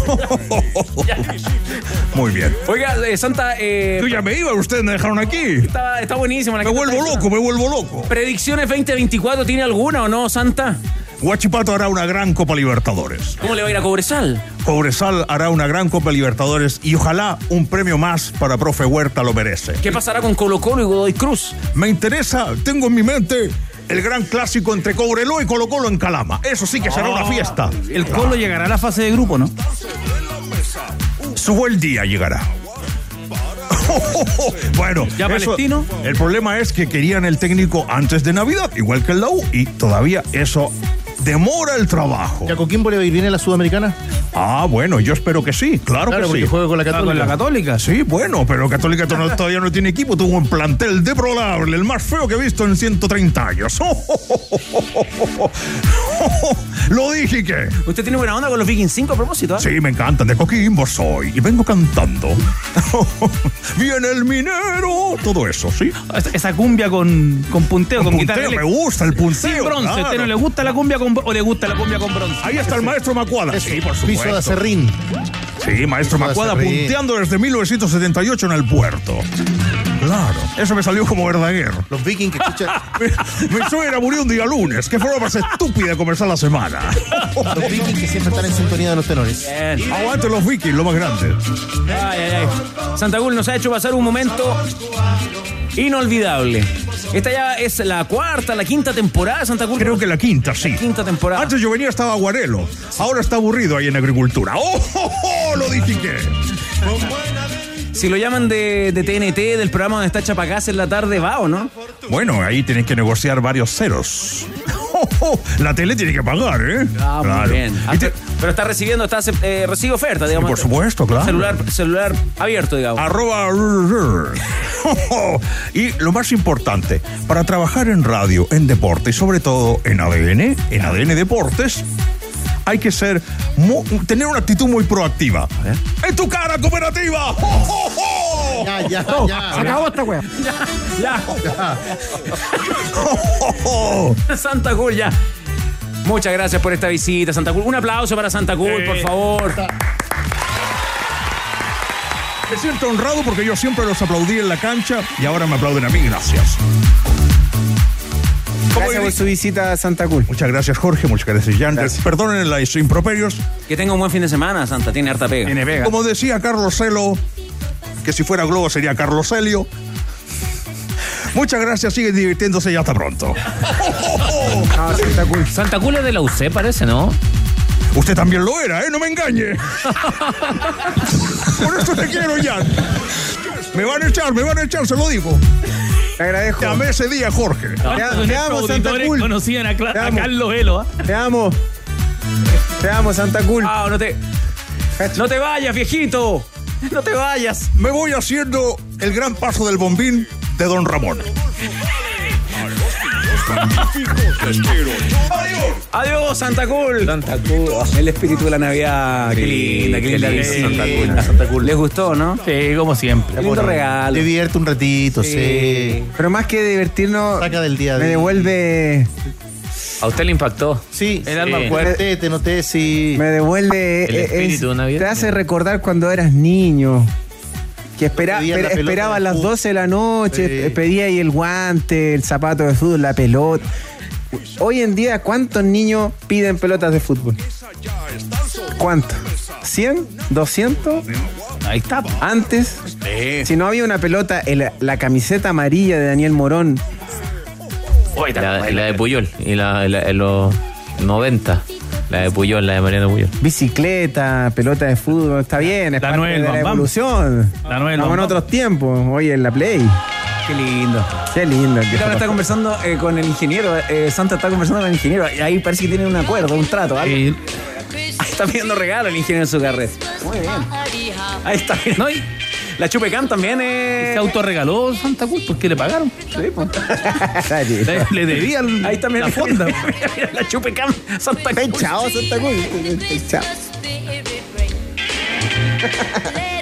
Muy bien. Oiga, eh, Santa. eh, Tú ya me iba, ustedes me dejaron aquí. Está, está buenísima la Me vuelvo loco, me vuelvo loco. ¿Predicciones 2024 tiene alguna o no, Santa? Guachipato hará una gran Copa Libertadores. ¿Cómo le va a ir a Cobresal? Cobresal hará una gran Copa Libertadores y ojalá un premio más para Profe Huerta lo merece. ¿Qué pasará con Colo Colo y Godoy Cruz? Me interesa, tengo en mi mente el gran clásico entre Cobreló y Colo Colo en Calama. Eso sí que será una fiesta. El Colo llegará a la fase de grupo, ¿no? Su buen día llegará. bueno, ¿Ya eso- Palestino? el problema es que querían el técnico antes de Navidad, igual que el la U, y todavía eso demora el trabajo. ¿Y a Coquimbo le va a ir bien en la Sudamericana? Ah, bueno, yo espero que sí, claro, Claro, que porque sí. juega con la Ah, Católica. con la Católica. Sí, bueno, pero Católica to- todavía no tiene equipo, tuvo un plantel deplorable, el más feo que he visto en 130 años. Lo dije que. ¿Usted tiene buena onda con los Vikings 5 a propósito? ¿ah? Sí, me encantan, de Coquimbo soy y vengo cantando. Viene el minero, todo eso, ¿sí? Esa- cumbia con, con punteo, con, Con guitarra punteo, eléctrica. me gusta el punteo, Sin bronce. ¿A claro. usted no le gusta la cumbia con, o le gusta la cumbia con bronce? Ahí está el maestro Macuada. Sí, por supuesto. Piso de acerrín. Sí, maestro Piso Macuada punteando desde 1978 en el puerto. Claro, eso me salió como Verdaguer. Los vikings que escuchan. Mi, mi suegra murió un día lunes. Qué forma más estúpida de comenzar la semana. Los vikings que siempre están en sintonía de los tenores. Bien. Aguante los vikings, lo más grande. Ay, ay, ay. Santa Gul nos ha hecho pasar un momento inolvidable. Esta ya es la cuarta, la quinta temporada de Santa Gul. Creo que la quinta, sí. Quinta temporada. Antes yo venía, estaba aguarelo. Ahora está aburrido ahí en agricultura. ¡Oh, oh, oh! Lo dije que. Si lo llaman de, de TNT, del programa donde está Chapacás en la tarde, va o no? Bueno, ahí tienen que negociar varios ceros. La tele tiene que pagar, ¿eh? Ah, muy bien. Te- Pero está recibiendo, está eh, recibe oferta, digamos. por supuesto, claro. Celular, celular abierto, digamos. Arroba. Y lo más importante, para trabajar en radio, en deporte y sobre todo en ADN, en ADN Deportes, hay que ser tener una actitud muy proactiva. ¡En tu cara, cooperativa! ¡Oh, oh, oh! Ya, ya, ya. Se acabó esta wea. Ya. ¡Oh, oh, oh! Santa Cool, ya. Muchas gracias por esta visita, Santa Cool. Un aplauso para Santa Cool, por favor. Me siento honrado porque yo siempre los aplaudí en la cancha y ahora me aplauden a mí. Gracias. Gracias por su visita a Santa Cool. Muchas gracias, Jorge. Muchas gracias, Jan. Perdonen los improperios. Que tenga un buen fin de semana, Santa. Tiene harta pega. Tiene pega. Como decía Carlos Celo, que si fuera Globo sería Carlos Celio. Muchas gracias, sigue divirtiéndose y hasta pronto. Ah, Santa Cool. Santa Cool es de la UC, parece, ¿no? Usted también lo era, ¿eh? No me engañe. Por eso te quiero, Jan. Me van a echar, me van a echar, se lo digo. Te agradezco. Llamé ese día, Jorge. Te, te amo, Santa Cool. conocían a, Cla- Te a amo. Carlos Velo, ¿ah? Te amo. Te amo, Santa Cool. Ah, no te. No te vayas, viejito. No te vayas. Me voy haciendo el gran paso del bombín de Don Ramón. Adiós, Santa Cool. Santa Cruz. El espíritu de la Navidad. qué linda, qué linda visita. Santa Cool. Santa Cool. ¿Les gustó, no? Sí, como siempre. Qué lindo regalo. Te divierte un ratito, sí. Pero más que divertirnos, Saca del día me devuelve. A usted le impactó. Sí, El sí. alma fuerte, te noté, sí. Me devuelve. El espíritu navideño. Te hace recordar cuando eras niño. Que espera, la espera- esperaba a las fútbol. 12 de la noche, Sí. pedía ahí el guante, el zapato de fútbol, la pelota. Hoy en día, ¿cuántos niños piden pelotas de fútbol? ¿Cuántos? ¿100? ¿200? Ahí está. Antes, si no había una pelota, el- la camiseta amarilla de Daniel Morón, La, la de Puyol. Y la, la- en los 90. La de Puyol, la de Mariano Puyol. bicicleta, pelota de fútbol, está bien, es La parte de la Bam Bam. evolución. La Estamos en otros tiempos, hoy en la Play. Qué lindo. Qué lindo. Ahora está conversando eh, con el ingeniero. eh, Santa está conversando con el ingeniero. Y ahí parece que tienen un acuerdo, un trato. algo. Está pidiendo regalo el ingeniero en su carrera. Muy bien. Ahí está. no, y La Chupecam también se es. autorregaló Santa Cruz porque le pagaron. pues. Le, le debía el- Ahí también la fonda. La Chupecam Santa Cruz. Chao, Santa Cruz. Chao.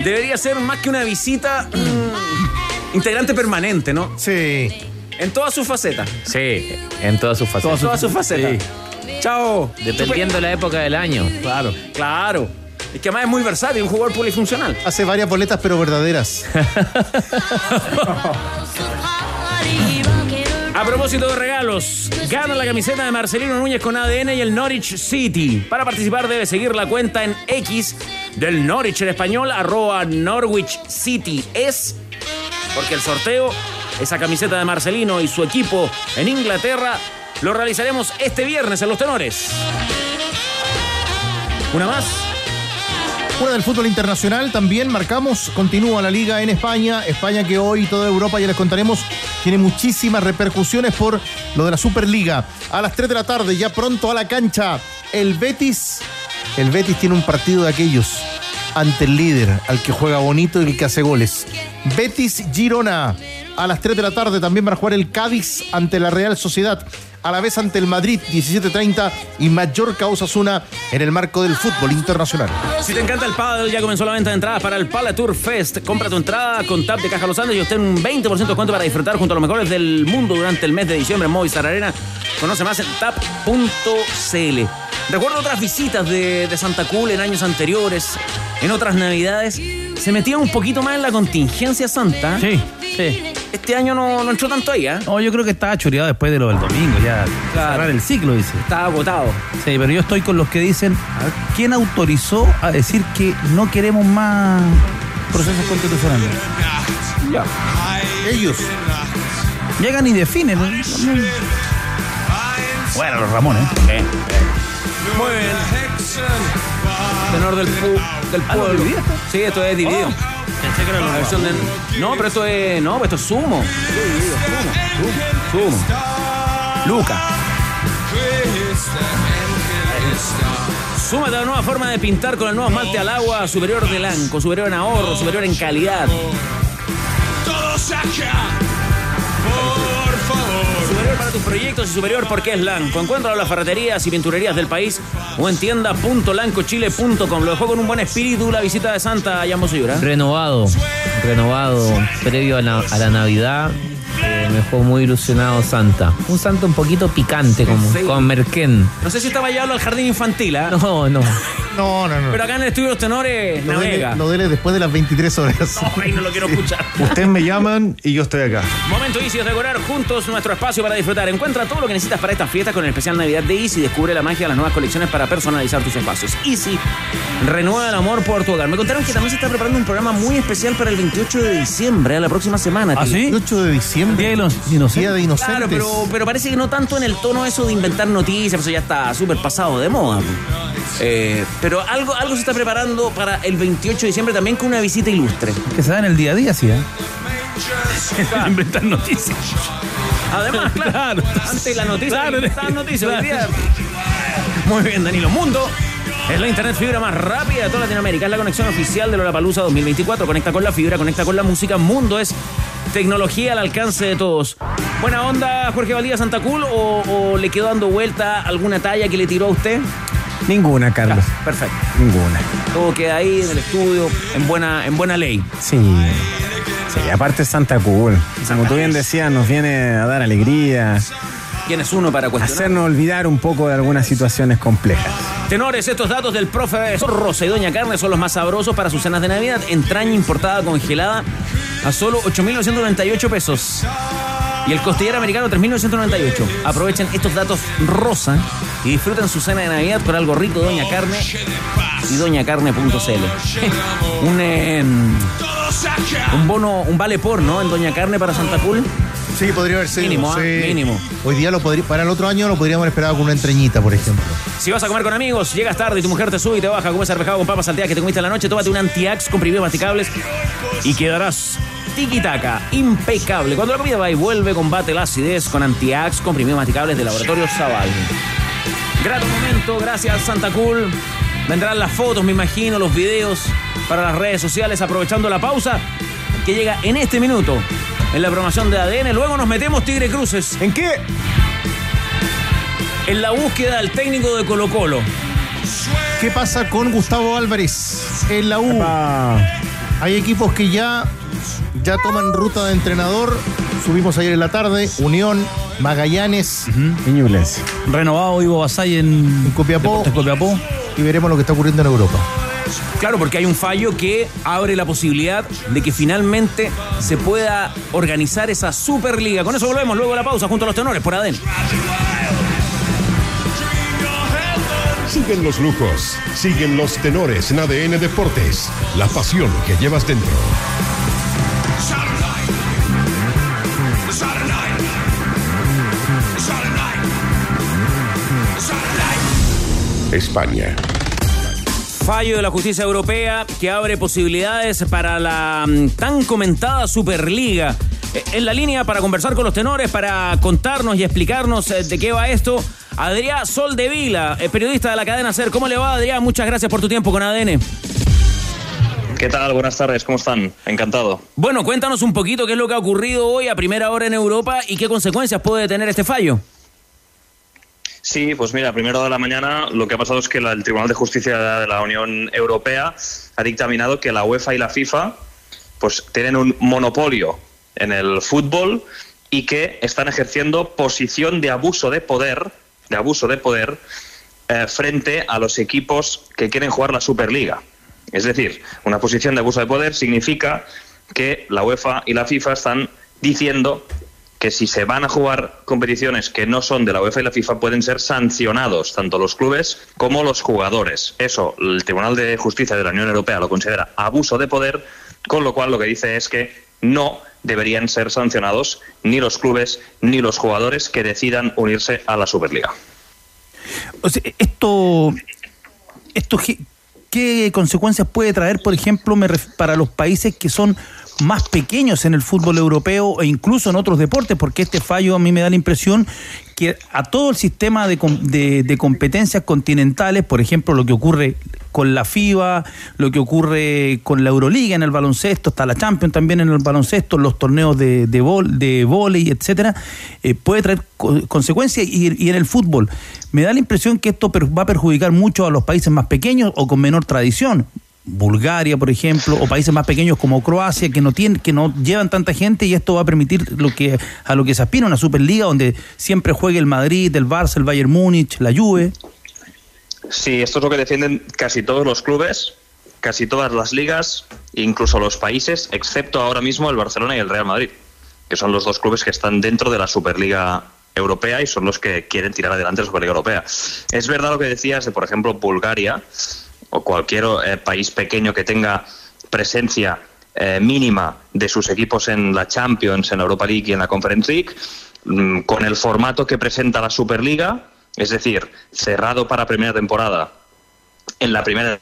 Debería ser más que una visita, mm, integrante permanente, ¿no? Sí. En todas sus facetas. Sí, en todas sus En facetas. todas sus facetas. Chao. Dependiendo de la época del año. Claro. Claro. Es que además es muy versátil, un jugador polifuncional. Hace varias boletas, pero verdaderas. A propósito de regalos, gana la camiseta de Marcelino Núñez con ADN y el Norwich City. Para participar debe seguir la cuenta en X del Norwich en español, arroba Norwich City es, porque el sorteo, esa camiseta de Marcelino y su equipo en Inglaterra, lo realizaremos este viernes en Los Tenores. Una más. Fuera del fútbol internacional también marcamos, continúa la liga en España, España que hoy toda Europa, ya les contaremos, tiene muchísimas repercusiones por lo de la Superliga. A las 3 de la tarde, ya pronto a la cancha, el Betis, el Betis tiene un partido de aquellos ante el líder, al que juega bonito y el que hace goles. Betis Girona, a las 3 de la tarde también van a jugar el Cádiz ante la Real Sociedad. A la vez ante el Madrid, 17.30 y Mallorca Osasuna en el marco del fútbol internacional. Si te encanta el pádel, ya comenzó la venta de entradas para el Pala Tour Fest. Compra tu entrada con Tap de Caja Los Andes y obtén un 20% de descuento para disfrutar junto a los mejores del mundo durante el mes de diciembre en Movistar Arena. Conoce más en tap.cl. Recuerdo otras visitas de, de Santa Cool en años anteriores, en otras navidades. Se metía un poquito más en la contingencia santa. Sí, sí. Este año no, no entró tanto ahí, ¿ah? No, yo creo que estaba choreado después de lo del domingo, ya Claro. cerrar el ciclo, dice. Estaba agotado. Sí, pero yo estoy con los que dicen, ¿quién autorizó a decir que no queremos más procesos constitucionales? Ya. Ellos. Llegan y definen. ¿no? Bueno, los Ramones. Muy bien. Tenor del, pu- del Ah, ¿lo pueblo. Sí, esto es dividido. La versión de- No, pero esto es. No, pues esto es sumo. Sumo. Sumo. Luca. Súmate a la nueva forma de pintar con el nuevo esmalte al agua, superior de blanco, superior en ahorro, superior en calidad. Para tus proyectos y superior porque es Lanco. Encuéntralo en las ferreterías y pinturerías del país o en tienda.lancochile.com. Lo dejó con un buen espíritu la visita de Santa Yambo Sayura. Renovado, renovado, previo a, na- a la Navidad. eh, me dejó muy ilusionado Santa. Un Santa un poquito picante, como Sí. con Merquén. No sé si estaba llevado al jardín infantil, ¿ah? No, no. No, no, no. Pero acá en el estudio de los tenores, Lo dele, navega. lo dele después de las 23 horas. No, ahí no lo quiero escuchar. Ustedes me llaman y yo estoy acá. Momento Easy es decorar juntos nuestro espacio para disfrutar. Encuentra todo lo que necesitas para estas fiestas con el especial Navidad de Easy. Descubre la magia de las nuevas colecciones para personalizar tus espacios. Easy renueva el amor por tu hogar. Me contaron que también se está preparando un programa muy especial para el 28 de diciembre, a la próxima semana. ¿Ah, sí? 8 de diciembre. Día de los inocentes. Día de inocentes. Claro, pero, pero parece que no tanto en el tono eso de inventar noticias, pues eso ya está súper pasado de moda. Eh, pero algo, algo se está preparando para el 28 de diciembre también con una visita ilustre. Que se da en el día a día, sí, ¿eh? Inventar noticias. Además, claro, Claro. antes la noticia, Claro, las noticias hoy día. Muy bien, Danilo. Mundo Es la internet fibra más rápida de toda Latinoamérica. Es la conexión oficial de Lollapalooza 2024. Conecta con la fibra, conecta con la música. Mundo es tecnología al alcance de todos. Buena onda, Jorge Valdía Santa Cool, o, o le quedó dando vuelta alguna talla que le tiró a usted? Ninguna, Carlos. Perfecto. Ninguna. Todo queda ahí en el estudio, en buena, en buena ley. Sí. Sí, aparte Santa Cool. Como tú bien decías, nos viene a dar alegría. ¿Quién es uno para cuestionar? Hacernos olvidar un poco de algunas situaciones complejas. Tenores, estos datos del profe Rosa y Doña Carne son los más sabrosos para sus cenas de Navidad. Entraña importada congelada a solo 8.998 pesos. Y el costillar americano 3.998. Aprovechen estos datos rosa y disfruten su cena de Navidad con algo rico de Doña Carne y doñacarne.cl. un, eh, un bono, un vale por, ¿no? En Doña Carne para Santa Cool. Sí, podría haber sido. Mínimo, ¿ah? Mínimo. Hoy día lo podría, para el otro año lo podríamos haber esperado con una entreñita, por ejemplo. Si vas a comer con amigos, llegas tarde y tu mujer te sube y te baja, comes arvejado con papas salteadas que te comiste en la noche, tómate un anti-ax con comprimidos masticables y quedarás tiki-taka, impecable. Cuando la comida va y vuelve, combate la acidez con anti-ax comprimidos masticables de Laboratorio Zaval. Grato momento, gracias Santa Cool. Vendrán las fotos, me imagino, los videos para las redes sociales, aprovechando la pausa que llega en este minuto en la programación de ADN. Luego nos metemos Tigre Cruces. ¿En qué? En la búsqueda del técnico de Colo Colo. ¿Qué pasa con Gustavo Álvarez en la U? Hay equipos que ya, ya toman ruta de entrenador. Subimos ayer en la tarde. Unión, Magallanes, Ñubles. Renovado Ivo Basay en, en Copiapó. Copiapó. Y veremos lo que está ocurriendo en Europa. Claro, porque hay un fallo que abre la posibilidad de que finalmente se pueda organizar esa Superliga. Con eso volvemos luego de la pausa junto a los tenores por ADN. Siguen los lujos, siguen los tenores en ADN Deportes. La pasión que llevas dentro. España. Fallo de la justicia europea que abre posibilidades para la mm, tan comentada Superliga. Eh, En la línea para conversar con los tenores, para contarnos y explicarnos eh, de qué va esto, Adrián Soldevila, eh, periodista de la cadena SER. ¿Cómo le va, Adrián? Muchas gracias por tu tiempo con ADN. ¿Qué tal? Buenas tardes, ¿cómo están? Encantado. Bueno, cuéntanos un poquito qué es lo que ha ocurrido hoy a primera hora en Europa y qué consecuencias puede tener este fallo. Sí, pues mira, primero de la mañana lo que ha pasado es que la- el Tribunal de Justicia de la Unión Europea ha dictaminado que la UEFA y la FIFA pues tienen un monopolio en el fútbol y que están ejerciendo posición de abuso de poder, de abuso de poder eh, frente a los equipos que quieren jugar la Superliga. Es decir, una posición de abuso de poder significa que la UEFA y la FIFA están diciendo que si se van a jugar competiciones que no son de la UEFA y la FIFA pueden ser sancionados tanto los clubes como los jugadores. Eso el Tribunal de Justicia de la Unión Europea lo considera abuso de poder, con lo cual lo que dice es que no deberían ser sancionados ni los clubes ni los jugadores que decidan unirse a la Superliga. Esto, esto ¿qué, consecuencias puede traer, por ejemplo, para los países que son más pequeños en el fútbol europeo e incluso en otros deportes? Porque este fallo a mí me da la impresión que a todo el sistema de, de- de competencias continentales, por ejemplo, lo que ocurre con la FIBA, lo que ocurre con la Euroliga en el baloncesto, está la Champions también en el baloncesto, los torneos de, de, vol, de vóley, etcétera, eh, puede traer co- consecuencias y, y en el fútbol. Me da la impresión que esto va a perjudicar mucho a los países más pequeños o con menor tradición. Bulgaria, por ejemplo, o países más pequeños como Croacia, que no tienen, que no llevan tanta gente, y esto va a permitir lo que, a lo que se aspira una Superliga donde siempre juegue el Madrid, el Barça, el Bayern Múnich, la Juve. Sí, esto es lo que defienden casi todos los clubes, casi todas las ligas, incluso los países, excepto ahora mismo el Barcelona y el Real Madrid, que son los dos clubes que están dentro de la Superliga Europea y son los que quieren tirar adelante la Superliga Europea. Es verdad lo que decías de, por ejemplo, Bulgaria o cualquier eh, país pequeño que tenga presencia eh, mínima de sus equipos en la Champions, en la Europa League y en la Conference League, mm, con el formato que presenta la Superliga, es decir, cerrado para primera temporada en la primera de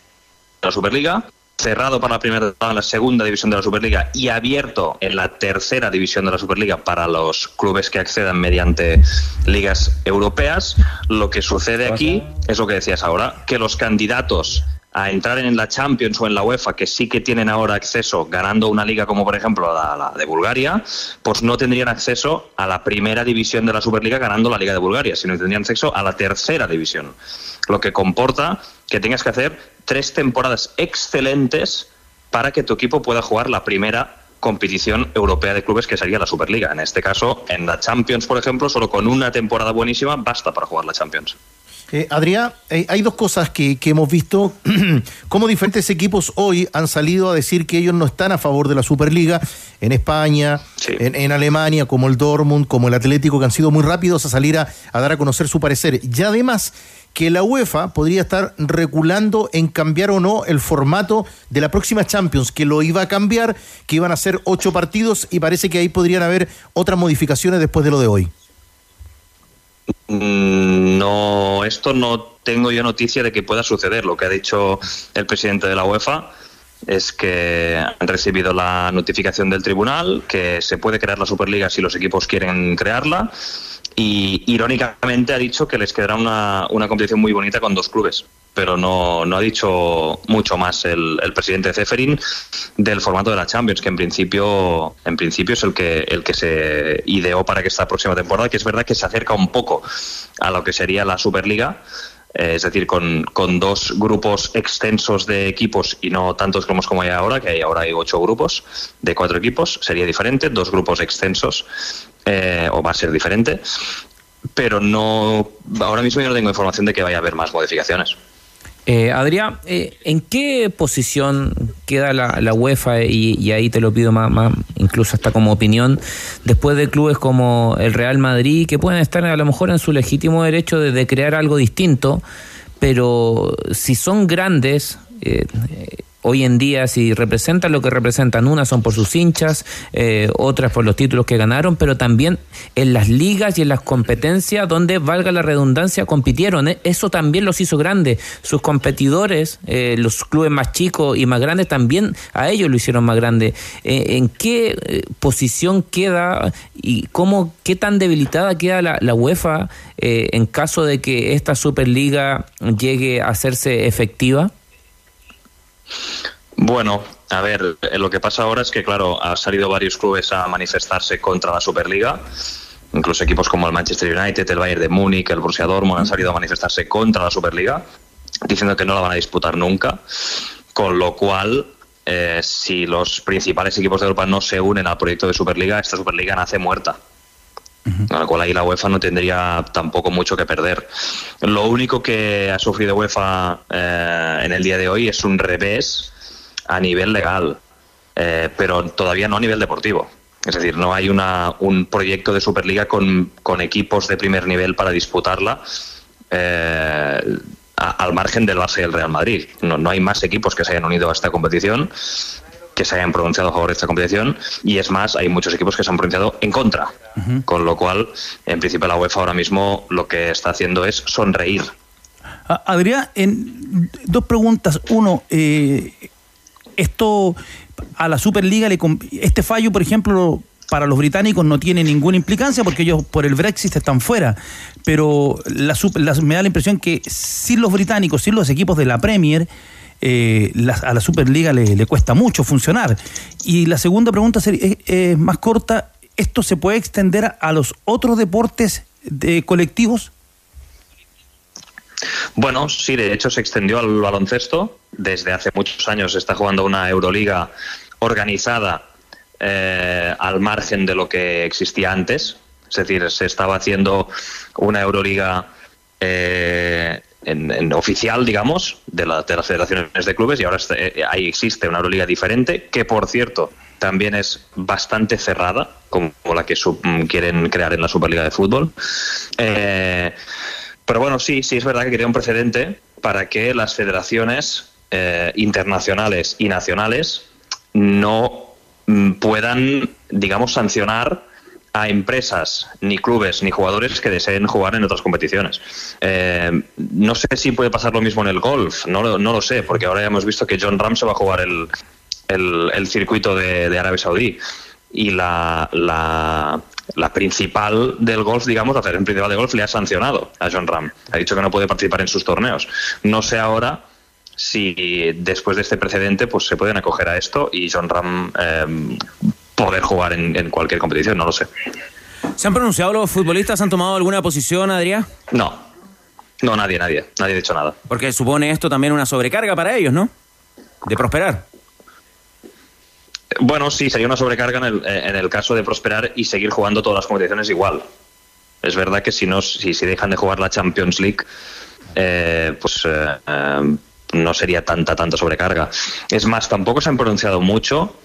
la Superliga, cerrado para la primera temporada en la segunda división de la Superliga y abierto en la tercera división de la Superliga para los clubes que accedan mediante ligas europeas, lo que sucede aquí es lo que decías ahora, que los candidatos a entrar en la Champions o en la UEFA, que sí que tienen ahora acceso ganando una liga como por ejemplo la, de Bulgaria, pues no tendrían acceso a la primera división de la Superliga ganando la Liga de Bulgaria, sino tendrían acceso a la tercera división. Lo que comporta que tengas que hacer tres temporadas excelentes para que tu equipo pueda jugar la primera competición europea de clubes que sería la Superliga. En este caso, en la Champions, por ejemplo, solo con una temporada buenísima basta para jugar la Champions. Eh, Adrián, eh, hay dos cosas que, que hemos visto, cómo diferentes equipos hoy han salido a decir que ellos no están a favor de la Superliga, en España, en, en Alemania, como el Dortmund, como el Atlético, que han sido muy rápidos a salir a, a dar a conocer su parecer. Y además que la UEFA podría estar reculando en cambiar o no el formato de la próxima Champions, que lo iba a cambiar, que iban a ser ocho partidos y parece que ahí podrían haber otras modificaciones después de lo de hoy. Mm, No, esto no tengo yo noticia de que pueda suceder. Lo que ha dicho el presidente de la UEFA es que han recibido la notificación del tribunal, que se puede crear la Superliga si los equipos quieren crearla. Y irónicamente ha dicho que les quedará una, una competición muy bonita con dos clubes. Pero no, no ha dicho mucho más el, el presidente Zeferin del formato de la Champions, que en principio, en principio es el que, el que se ideó para que esta próxima temporada, que es verdad que se acerca un poco a lo que sería la Superliga, eh, es decir, con, con dos grupos extensos de equipos y no tantos como, como hay ahora, que hay, ahora hay ocho grupos de cuatro equipos, sería diferente, dos grupos extensos, eh, o va a ser diferente, pero no, ahora mismo yo no tengo información de que vaya a haber más modificaciones. Eh, Adrián, eh, ¿en qué posición queda la, la UEFA? Y, ahí te lo pido más, incluso hasta como opinión, después de clubes como el Real Madrid, que pueden estar a lo mejor en su legítimo derecho de, de crear algo distinto, pero si son grandes, eh, hoy en día si representan lo que representan, unas son por sus hinchas, eh, otras por los títulos que ganaron, pero también en las ligas y en las competencias donde, valga la redundancia, compitieron. Eh, Eso también los hizo grandes. Sus competidores, eh, los clubes más chicos y más grandes, también a ellos lo hicieron más grande. Eh, ¿En qué posición queda y cómo, qué tan debilitada queda la, la UEFA en caso de que esta Superliga llegue a hacerse efectiva? Bueno, a ver, eh, lo que pasa ahora es que, claro, ha salido varios clubes a manifestarse contra la Superliga. Incluso equipos como el Manchester United, el Bayern de Múnich, el Borussia Dortmund han salido a manifestarse contra la Superliga, diciendo que no la van a disputar nunca. Con lo cual, eh, si los principales equipos de Europa no se unen al proyecto de Superliga, esta Superliga nace muerta. Con lo cual ahí la UEFA no tendría tampoco mucho que perder. Lo único que ha sufrido UEFA eh, en el día de hoy es un revés a nivel legal, eh, pero todavía no a nivel deportivo. Es decir, no hay una, un proyecto de Superliga con, con equipos de primer nivel para disputarla eh, a- al margen del Barça y el Real Madrid. No, no hay más equipos que se hayan unido a esta competición que se hayan pronunciado a favor de esta competición y es más, hay muchos equipos que se han pronunciado en contra, con lo cual, en principio, la UEFA ahora mismo lo que está haciendo es sonreír. Adrián, en dos preguntas. Uno, eh, esto a la Superliga, le, este fallo, por ejemplo, para los británicos no tiene ninguna implicancia porque ellos por el Brexit están fuera. Pero la, la- me da la impresión que sin los británicos, sin los equipos de la Premier, eh, a la Superliga le, cuesta mucho funcionar. Y la segunda pregunta sería, es, más corta. ¿Esto se puede extender a, los otros deportes de colectivos? Bueno, sí, de hecho se extendió al baloncesto. Desde hace muchos años está jugando una Euroliga organizada eh, al margen de lo que existía antes. Es decir, se estaba haciendo una Euroliga eh, en, oficial, digamos, de, la- de las federaciones de clubes y ahora este- eh, ahí existe una Euroliga diferente que, por cierto, también es bastante cerrada, como la que su- mm, quieren crear en la Superliga de Fútbol. Eh, pero bueno, sí, sí es verdad que quería un precedente para que las federaciones eh, internacionales y nacionales no mm, puedan, digamos, sancionar a empresas, ni clubes, ni jugadores que deseen jugar en otras competiciones. Eh, no sé si puede pasar lo mismo en el golf, no, no lo sé, porque ahora ya hemos visto que John Ram se va a jugar el, el- el circuito de, de Arabia Saudí. Y la, la, la principal del golf, digamos, la federación principal de golf le ha sancionado a John Ram. Ha dicho que no puede participar en sus torneos. No sé ahora si después de este precedente pues se pueden acoger a esto y John Ram eh, poder jugar en, en cualquier competición, no lo sé. ¿Se han pronunciado los futbolistas? ¿Han tomado alguna posición, Adrián? No, no, nadie, nadie, nadie ha dicho nada. Porque supone esto también una sobrecarga para ellos, ¿no? De prosperar. Bueno, sí, sería una sobrecarga en el, en el caso de prosperar y seguir jugando todas las competiciones igual. Es verdad que si no, si, si dejan de jugar la Champions League, eh, pues eh, eh, no sería tanta, tanta sobrecarga. Es más, tampoco se han pronunciado mucho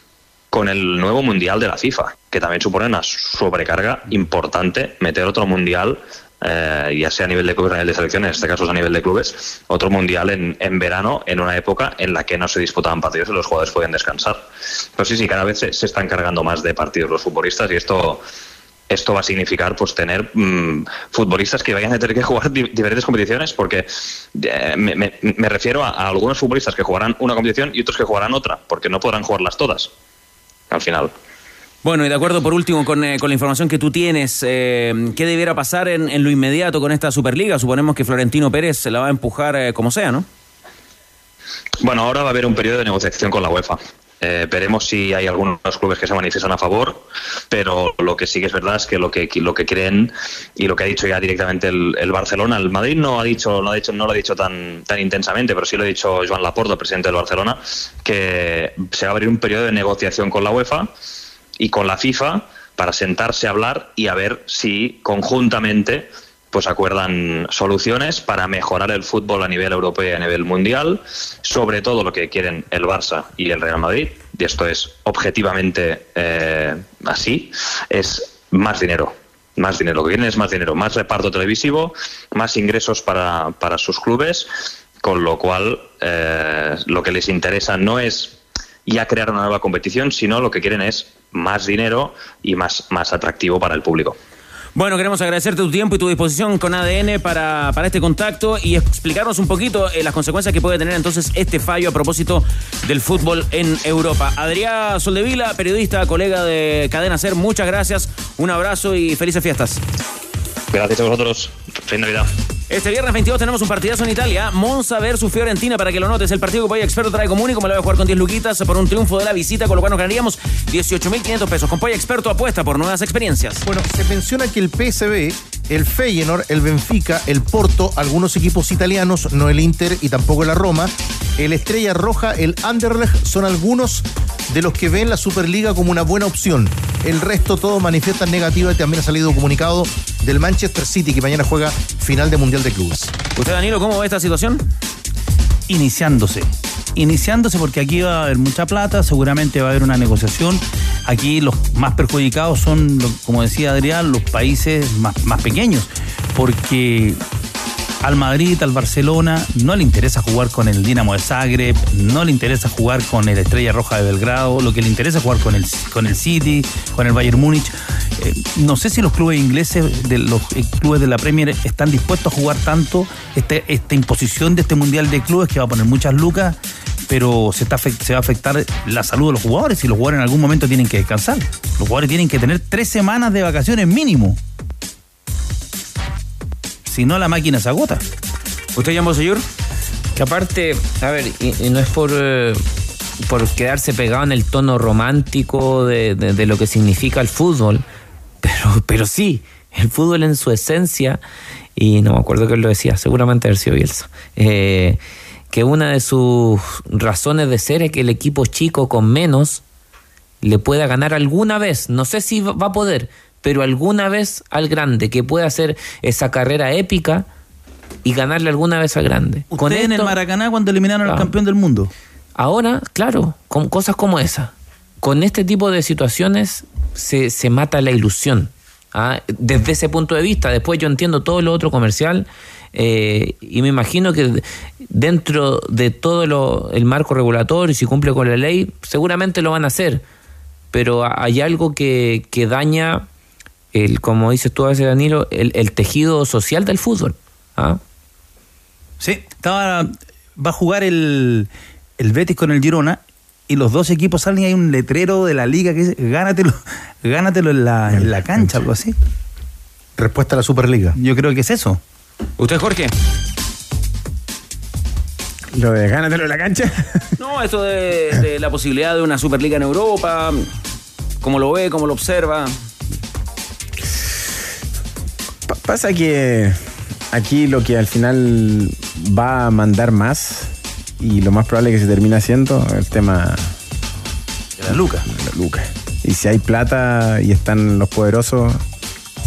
con el nuevo mundial de la FIFA, que también supone una sobrecarga importante meter otro mundial, eh, ya sea a nivel de clubes a nivel de selección, en este caso es a nivel de clubes, otro mundial en, en verano, en una época en la que no se disputaban partidos y los jugadores podían descansar. Pero sí, sí, cada vez se, se están cargando más de partidos los futbolistas y esto esto va a significar pues tener mm, futbolistas que vayan a tener que jugar di- diferentes competiciones porque eh, me, me- refiero a algunos futbolistas que jugarán una competición y otros que jugarán otra porque no podrán jugarlas todas al final. Bueno, y de acuerdo por último con, eh, con la información que tú tienes, eh, ¿qué debiera pasar en, en lo inmediato con esta Superliga? Suponemos que Florentino Pérez se la va a empujar eh, como sea, ¿no? Bueno, ahora va a haber un periodo de negociación con la UEFA. Eh, veremos si hay algunos clubes que se manifiestan a favor, pero lo que sí que es verdad es que lo que lo que creen y lo que ha dicho ya directamente el, el Barcelona, el Madrid no ha dicho, no ha dicho, no lo ha dicho tan tan intensamente, pero sí lo ha dicho Joan Laporta, presidente del Barcelona, que se va a abrir un periodo de negociación con la UEFA y con la FIFA para sentarse a hablar y a ver si conjuntamente pues acuerdan soluciones para mejorar el fútbol a nivel europeo y a nivel mundial, sobre todo lo que quieren el Barça y el Real Madrid, y esto es objetivamente eh, así, es más dinero. Más dinero. Lo que quieren es más dinero, más reparto televisivo, más ingresos para, para sus clubes, con lo cual eh, lo que les interesa no es ya crear una nueva competición, sino lo que quieren es más dinero y más, más atractivo para el público. Bueno, queremos agradecerte tu tiempo y tu disposición con ADN para, para este contacto y explicarnos un poquito eh, las consecuencias que puede tener entonces este fallo a propósito del fútbol en Europa. Adrián Soldevila, periodista, colega de Cadena Ser, muchas gracias, un abrazo y felices fiestas. Gracias a vosotros. Feliz Navidad. Este viernes 22 tenemos un partidazo en Italia, Monza versus Fiorentina, para que lo notes. El partido que Polla Experto trae común y como lo voy a jugar con 10 luquitas por un triunfo de la visita, con lo cual nos ganaríamos 18.500 pesos. Con Polla Experto apuesta por nuevas experiencias. Bueno, se menciona que el PSV, el Feyenoord, el Benfica, el Porto, algunos equipos italianos, no el Inter y tampoco la Roma, el Estrella Roja, el Anderlecht, son algunos de los que ven la Superliga como una buena opción. El resto todo manifiestan negativa y también ha salido comunicado del Manchester City que mañana juega final de Mundial de Clubes. ¿Usted, Danilo, cómo ve esta situación? Iniciándose. Iniciándose porque aquí va a haber mucha plata, seguramente va a haber una negociación. Aquí los más perjudicados son, como decía Adrián, los países más, más pequeños, porque al Madrid, al Barcelona, no le interesa jugar con el Dinamo de Zagreb, no le interesa jugar con el Estrella Roja de Belgrado, lo que le interesa es jugar con el, con el City, con el Bayern Múnich. Eh, no sé si los clubes ingleses, los eh, clubes de la Premier, están dispuestos a jugar tanto este, esta imposición de este Mundial de Clubes que va a poner muchas lucas, pero se, está, se va a afectar la salud de los jugadores y los jugadores en algún momento tienen que descansar. Los jugadores tienen que tener tres semanas de vacaciones mínimo. Si no, la máquina se agota. ¿Usted, Jan Bosellur? Que aparte, a ver, y, y no es por, eh, por quedarse pegado en el tono romántico de, de- de lo que significa el fútbol, pero, pero sí, el fútbol en su esencia, y no me acuerdo quién lo decía, seguramente haber sido Bielsa, eh, que una de sus razones de ser es que el equipo chico con menos le pueda ganar alguna vez, no sé si va a poder, pero alguna vez al grande, que pueda hacer esa carrera épica y ganarle alguna vez al grande. Con en el Maracaná cuando eliminaron al Ah. campeón del mundo. Ahora, claro, con cosas como esa. Con este tipo de situaciones se, se mata la ilusión. ¿ah? Desde ese punto de vista, después yo entiendo todo lo otro comercial eh, y me imagino que dentro de todo lo, el marco regulatorio, si cumple con la ley, seguramente lo van a hacer. Pero hay algo que, que daña el, como dices tú a veces, Danilo, el, el tejido social del fútbol. ¿ah? Sí, estaba, va a jugar el, el Betis con el Girona y los dos equipos salen y hay un letrero de la liga que dice gánatelo, gánatelo en la, en la cancha, algo así. Respuesta a la Superliga. Yo creo que es eso. ¿Usted, Jorge? Lo de gánatelo en la cancha. No, esto de, de la posibilidad de una Superliga en Europa, ¿cómo lo ve, cómo lo observa? Pa- pasa que aquí lo que al final va a mandar más y lo más probable que se termine haciendo el tema de la Luca. la Luca. Y si hay plata y están los poderosos,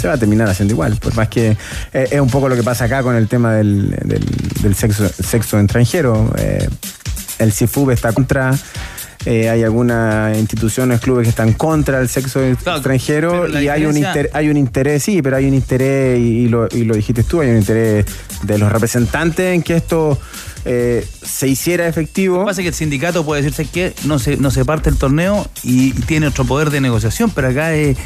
se va a terminar haciendo igual. Por más que eh, es un poco lo que pasa acá con el tema del, del- del sexo, sexo extranjero. Eh, el CIFUB está contra. Eh, hay algunas instituciones, clubes que están contra el sexo extranjero y hay un, inter- hay un interés, sí, pero hay un interés, y, y lo, y lo dijiste tú, hay un interés de los representantes en que esto eh, se hiciera efectivo. Lo que pasa es que el sindicato puede decirse que no se, no se parte el torneo y tiene otro poder de negociación, pero acá eh,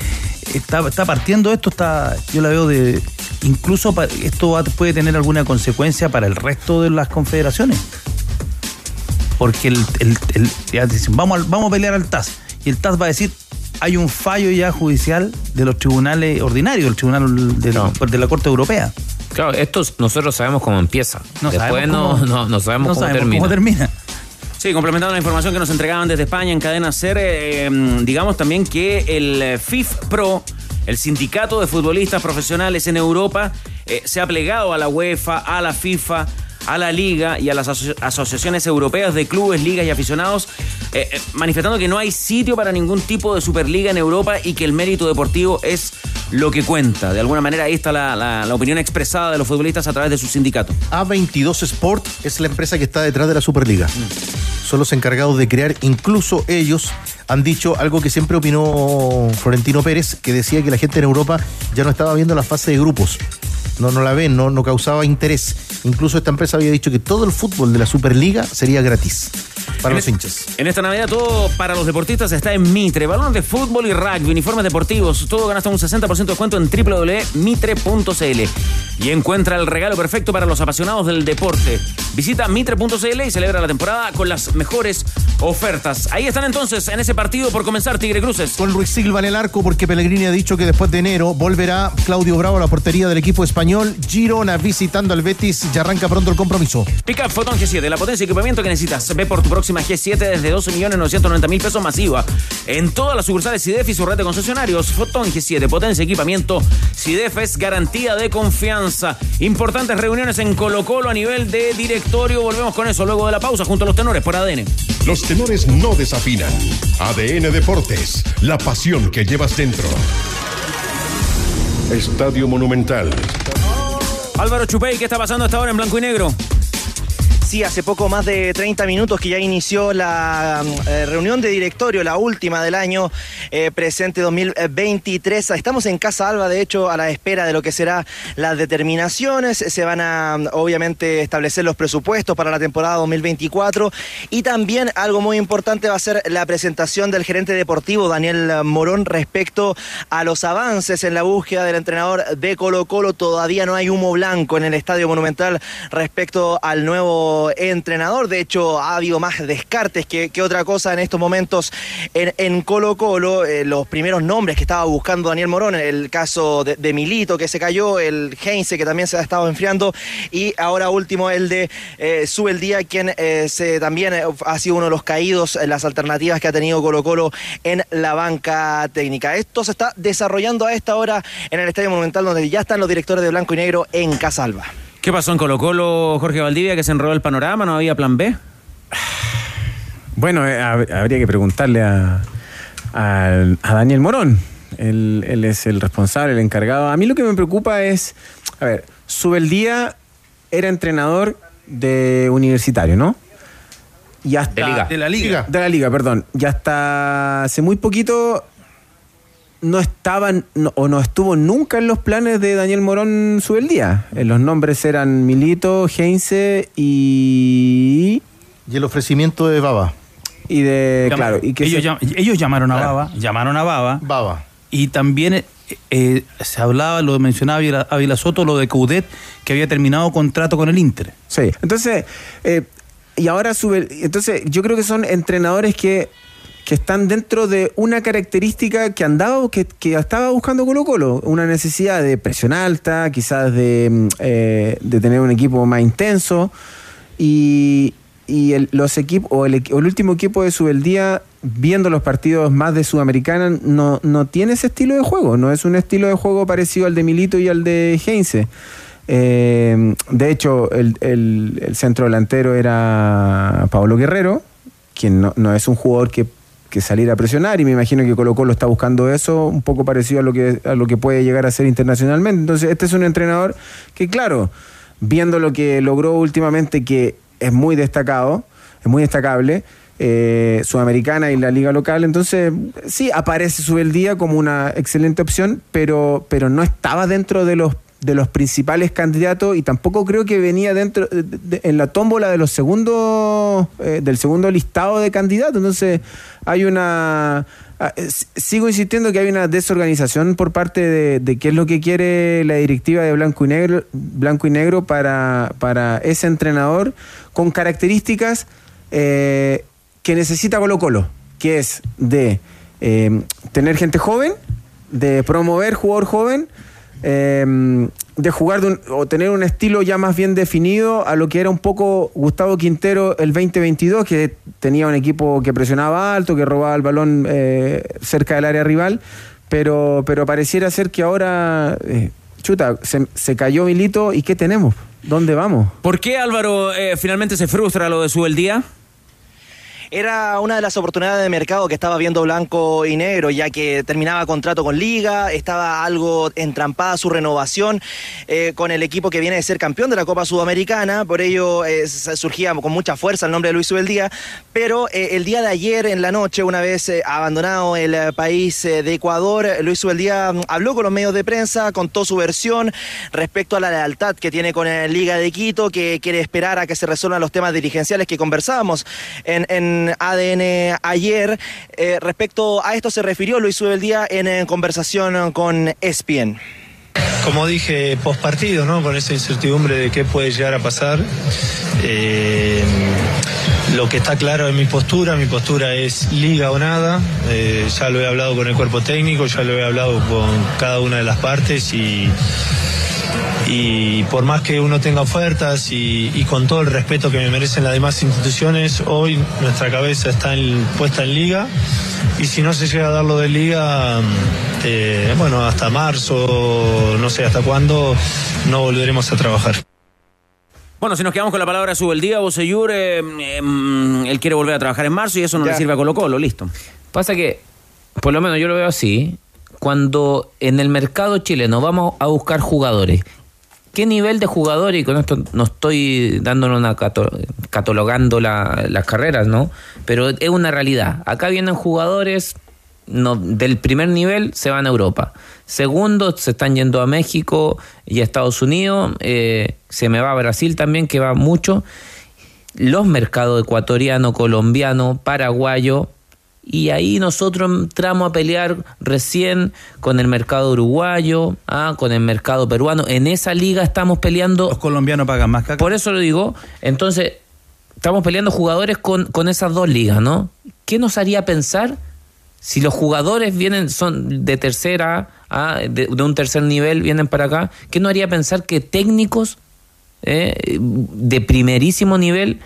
está, está partiendo esto, está yo la veo de... Incluso esto va- puede tener alguna consecuencia para el resto de las confederaciones. Porque el, el- el- ya dicen, vamos, al- vamos a pelear al TAS. Y el TAS va a decir, hay un fallo ya judicial de los tribunales ordinarios, el tribunal de, la- de la Corte Europea. Claro, esto nosotros sabemos cómo empieza. No Después sabemos no, cómo- no, no sabemos, no cómo, sabemos termina. cómo termina. Sí, complementando la información que nos entregaban desde España en Cadena Ser, eh, digamos también que el FIF Pro, el sindicato de futbolistas profesionales en Europa, eh, se ha plegado a la UEFA, a la FIFA, a la Liga y a las aso- asociaciones europeas de clubes, ligas y aficionados, eh, eh, manifestando que no hay sitio para ningún tipo de Superliga en Europa y que el mérito deportivo es lo que cuenta. De alguna manera ahí está la, la- la opinión expresada de los futbolistas a través de su sindicato. A22 Sport es la empresa que está detrás de la Superliga. Son los encargados de crear, incluso ellos han dicho algo que siempre opinó Florentino Pérez, que decía que la gente en Europa ya no estaba viendo la fase de grupos. No, no la ven, no, no causaba interés. Incluso esta empresa había dicho que todo el fútbol de la Superliga sería gratis para En los hinchas. En esta Navidad todo para los deportistas está en Mitre. Balones de fútbol y rugby, uniformes deportivos, todo gana hasta un 60% de descuento en www.mitre.cl. Y encuentra el regalo perfecto para los apasionados del deporte. Visita mitre.cl y celebra la temporada con las mejores ofertas. Ahí están entonces en ese partido por comenzar Tigre Cruces. Con Luis Silva en el arco, porque Pellegrini ha dicho que después de enero volverá Claudio Bravo a la portería del equipo español. Girona visitando al Betis y arranca pronto el compromiso. Pickup Photon G7, la potencia y equipamiento que necesitas. Ve por tu próxima G7 desde 12.990.000 pesos masiva. En todas las sucursales CIDEF y su red de concesionarios. Photon G7, potencia y equipamiento. CIDEF es garantía de confianza. Importantes reuniones en Colo Colo a nivel de directorio. Volvemos con eso luego de la pausa junto a los tenores por ADN. Los tenores no desafinan. ADN Deportes, la pasión que llevas dentro. Estadio Monumental. Álvaro Chupey, ¿qué está pasando hasta ahora en blanco y negro? Sí, hace poco más de 30 minutos que ya inició la eh, reunión de directorio, la última del año eh, presente 2023. Estamos en Casa Alba, de hecho, a la espera de lo que serán las determinaciones. Se van a, obviamente, establecer los presupuestos para la temporada 2024. Y también algo muy importante va a ser la presentación del gerente deportivo, Daniel Morón, respecto a los avances en la búsqueda del entrenador de Colo Colo. Todavía no hay humo blanco en el Estadio Monumental respecto al nuevo entrenador. De hecho, ha habido más descartes que, otra cosa en estos momentos en, en Colo Colo. Eh, los primeros nombres que estaba buscando Daniel Morón, el caso de, Milito que se cayó, el Heinze que también se ha estado enfriando y ahora último el de eh, Sube el Día, quien eh, se, también eh, ha sido uno de los caídos en las alternativas que ha tenido Colo Colo en la banca técnica. Esto se está desarrollando a esta hora en el Estadio Monumental donde ya están los directores de Blanco y Negro en Casalba. ¿Qué pasó en Colo Colo, Jorge Valdivia, que se enredó el panorama? ¿No había plan B? Bueno, eh, hab- habría que preguntarle a, a- a Daniel Morón. Él, él es el responsable, el encargado. A mí lo que me preocupa es, a ver, Subeldía era entrenador de universitario, ¿no? Y hasta, De liga. De la liga. De la liga, perdón. Y hasta hace muy poquito no estaban no- o no estuvo nunca en los planes de Daniel Morón Subeldía. Eh, Los nombres eran Milito, Heinze y... Y el ofrecimiento de Baba. Y de... Claro, y que ellos, se- llam- ellos llamaron a Claro. Baba, llamaron a Baba. Baba. Y también eh, eh, se hablaba, lo mencionaba Ávila, Ávila Soto, lo de Coudet, que había terminado contrato con el Inter. Sí, entonces, eh, y ahora sube, entonces yo creo que son entrenadores que, que están dentro de una característica que andaba, que, que estaba buscando Colo Colo, una necesidad de presión alta, quizás de, mm, eh, de tener un equipo más intenso, y, y el, los equipos, o el, el último equipo de Subeldía, viendo los partidos más de Sudamericana, no, no tiene ese estilo de juego, no es un estilo de juego parecido al de Milito y al de Heinze. Eh, de hecho, el, el- el centro delantero era Pablo Guerrero, quien no, no es un jugador que, que saliera a presionar, y me imagino que Colo Colo está buscando eso, un poco parecido a lo que, a lo que puede llegar a ser internacionalmente. Entonces, este es un entrenador que, claro, viendo lo que logró últimamente, que es muy destacado, es muy destacable, eh, Sudamericana y la liga local, entonces sí, aparece Subeldía como una excelente opción, pero, pero no estaba dentro de los de los principales candidatos y tampoco creo que venía dentro de- en la tómbola de los segundos eh, del segundo listado de candidatos. Entonces hay una ah, eh, sigo insistiendo que hay una desorganización por parte de, de qué es lo que quiere la directiva de blanco y negro blanco y negro para, para ese entrenador con características eh, que necesita Colo Colo que es de tener gente joven de promover jugador joven eh, de jugar de un- o tener un estilo ya más bien definido a lo que era un poco Gustavo Quintero el 2022, que tenía un equipo que presionaba alto, que robaba el balón eh, cerca del área rival, pero, pero pareciera ser que ahora, eh, chuta, se, se cayó Milito y ¿qué tenemos? ¿Dónde vamos? ¿Por qué Álvaro eh, finalmente se frustra lo de su el día? Era una de las oportunidades de mercado que estaba viendo blanco y negro, ya que terminaba contrato con Liga, estaba algo entrampada su renovación eh, con el equipo que viene de ser campeón de la Copa Sudamericana, por ello eh, surgía con mucha fuerza el nombre de Luis Ubeldía, pero eh, el día de ayer en la noche, una vez abandonado el país de Ecuador, Luis Ubeldía mm, habló con los medios de prensa, contó su versión respecto a la lealtad que tiene con el Liga de Quito, que quiere esperar a que se resuelvan los temas dirigenciales que conversábamos en ADN ayer. Eh, respecto a esto se refirió Luis Ubeldía en, eh, conversación con ESPN. Como dije, post partido, ¿no? Con esa incertidumbre de qué puede llegar a pasar. Eh, lo que está claro es mi postura, mi postura es liga o nada. Eh, ya lo he hablado con el cuerpo técnico, ya lo he hablado con cada una de las partes y, y por más que uno tenga ofertas y, y con todo el respeto que me merecen las demás instituciones, hoy nuestra cabeza está en- puesta en liga y si no se llega a dar lo de liga, eh, bueno, hasta marzo, no sé hasta cuándo, no volveremos a trabajar. Bueno, si nos quedamos con la palabra Subeldía, Boseyur, eh, eh, él quiere volver a trabajar en marzo y eso no le sirve a Colo Colo, listo. Pasa que, por lo menos yo lo veo así, cuando en el mercado chileno vamos a buscar jugadores, ¿qué nivel de jugadores, y con esto no estoy dándole una catalogando la- las carreras, ¿no? Pero es una realidad. Acá vienen jugadores del primer nivel, se van a Europa. Segundo, se están yendo a México y a Estados Unidos. eh, se me va a Brasil también, que va mucho los mercados ecuatoriano, colombiano, paraguayo, y ahí nosotros entramos a pelear recién con el mercado uruguayo, ah, con el mercado peruano. En esa liga estamos peleando. Los colombianos pagan más que Por eso lo digo. Entonces, estamos peleando jugadores con, con esas dos ligas, ¿no? ¿Qué nos haría pensar si los jugadores vienen, son de tercera, ah, de, de un tercer nivel, vienen para acá? ¿Qué nos haría pensar que técnicos eh, de primerísimo nivel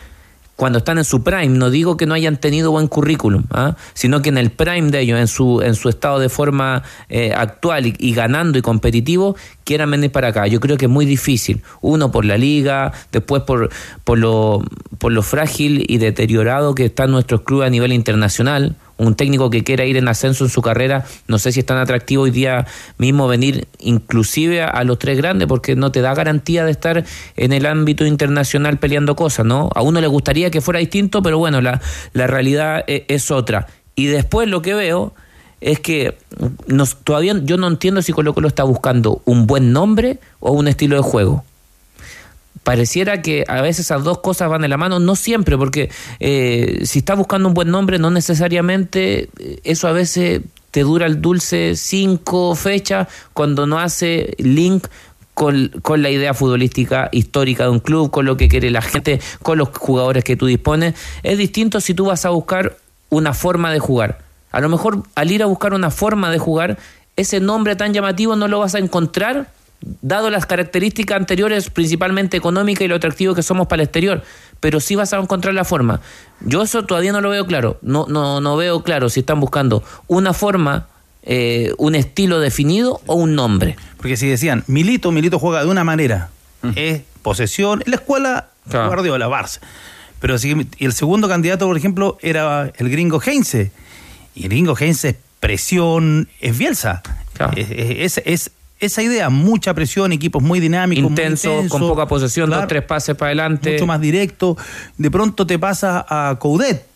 cuando están en su prime. No digo que no hayan tenido buen currículum, ¿ah? sino que en el prime de ellos, en su, en su estado de forma eh, actual y, ganando y competitivo, quieran venir para acá. Yo creo que es muy difícil. Uno por la liga, después por, por, lo, por lo frágil y deteriorado que está nuestro club a nivel internacional. Un técnico que quiera ir en ascenso en su carrera, no sé si es tan atractivo hoy día mismo venir inclusive a, los tres grandes, porque no te da garantía de estar en el ámbito internacional peleando cosas, ¿no? A uno le gustaría que fuera distinto, pero bueno, la, la realidad e- es, otra. Y después lo que veo es que nos, todavía yo no entiendo si Colo Colo está buscando un buen nombre o un estilo de juego. Pareciera que a veces esas dos cosas van de la mano, no siempre, porque eh, si estás buscando un buen nombre, no necesariamente eh, eso a veces te dura el dulce cinco fechas cuando no hace link con, con la idea futbolística histórica de un club, con lo que quiere la gente, con los jugadores que tú dispones. Es distinto si tú vas a buscar una forma de jugar. A lo mejor al ir a buscar una forma de jugar, ese nombre tan llamativo no lo vas a encontrar dado las características anteriores, principalmente económicas y lo atractivo que somos para el exterior, pero sí vas a encontrar la forma. Yo eso todavía no lo veo claro, no, no, no veo claro si están buscando una forma, eh, un estilo definido o un nombre. Porque si decían, Milito, Milito juega de una manera, es posesión, en la escuela Claro. Guardiola, Barça. Pero si, y el segundo candidato, por ejemplo, era el gringo Heinze. Y el gringo Heinze es presión, es Bielsa. Es, es- es- esa idea, mucha presión, equipos muy dinámicos, muy Intenso, intensos, con poca posesión, dos, tres pases para adelante. mucho más directo. De pronto te pasa a Coudet,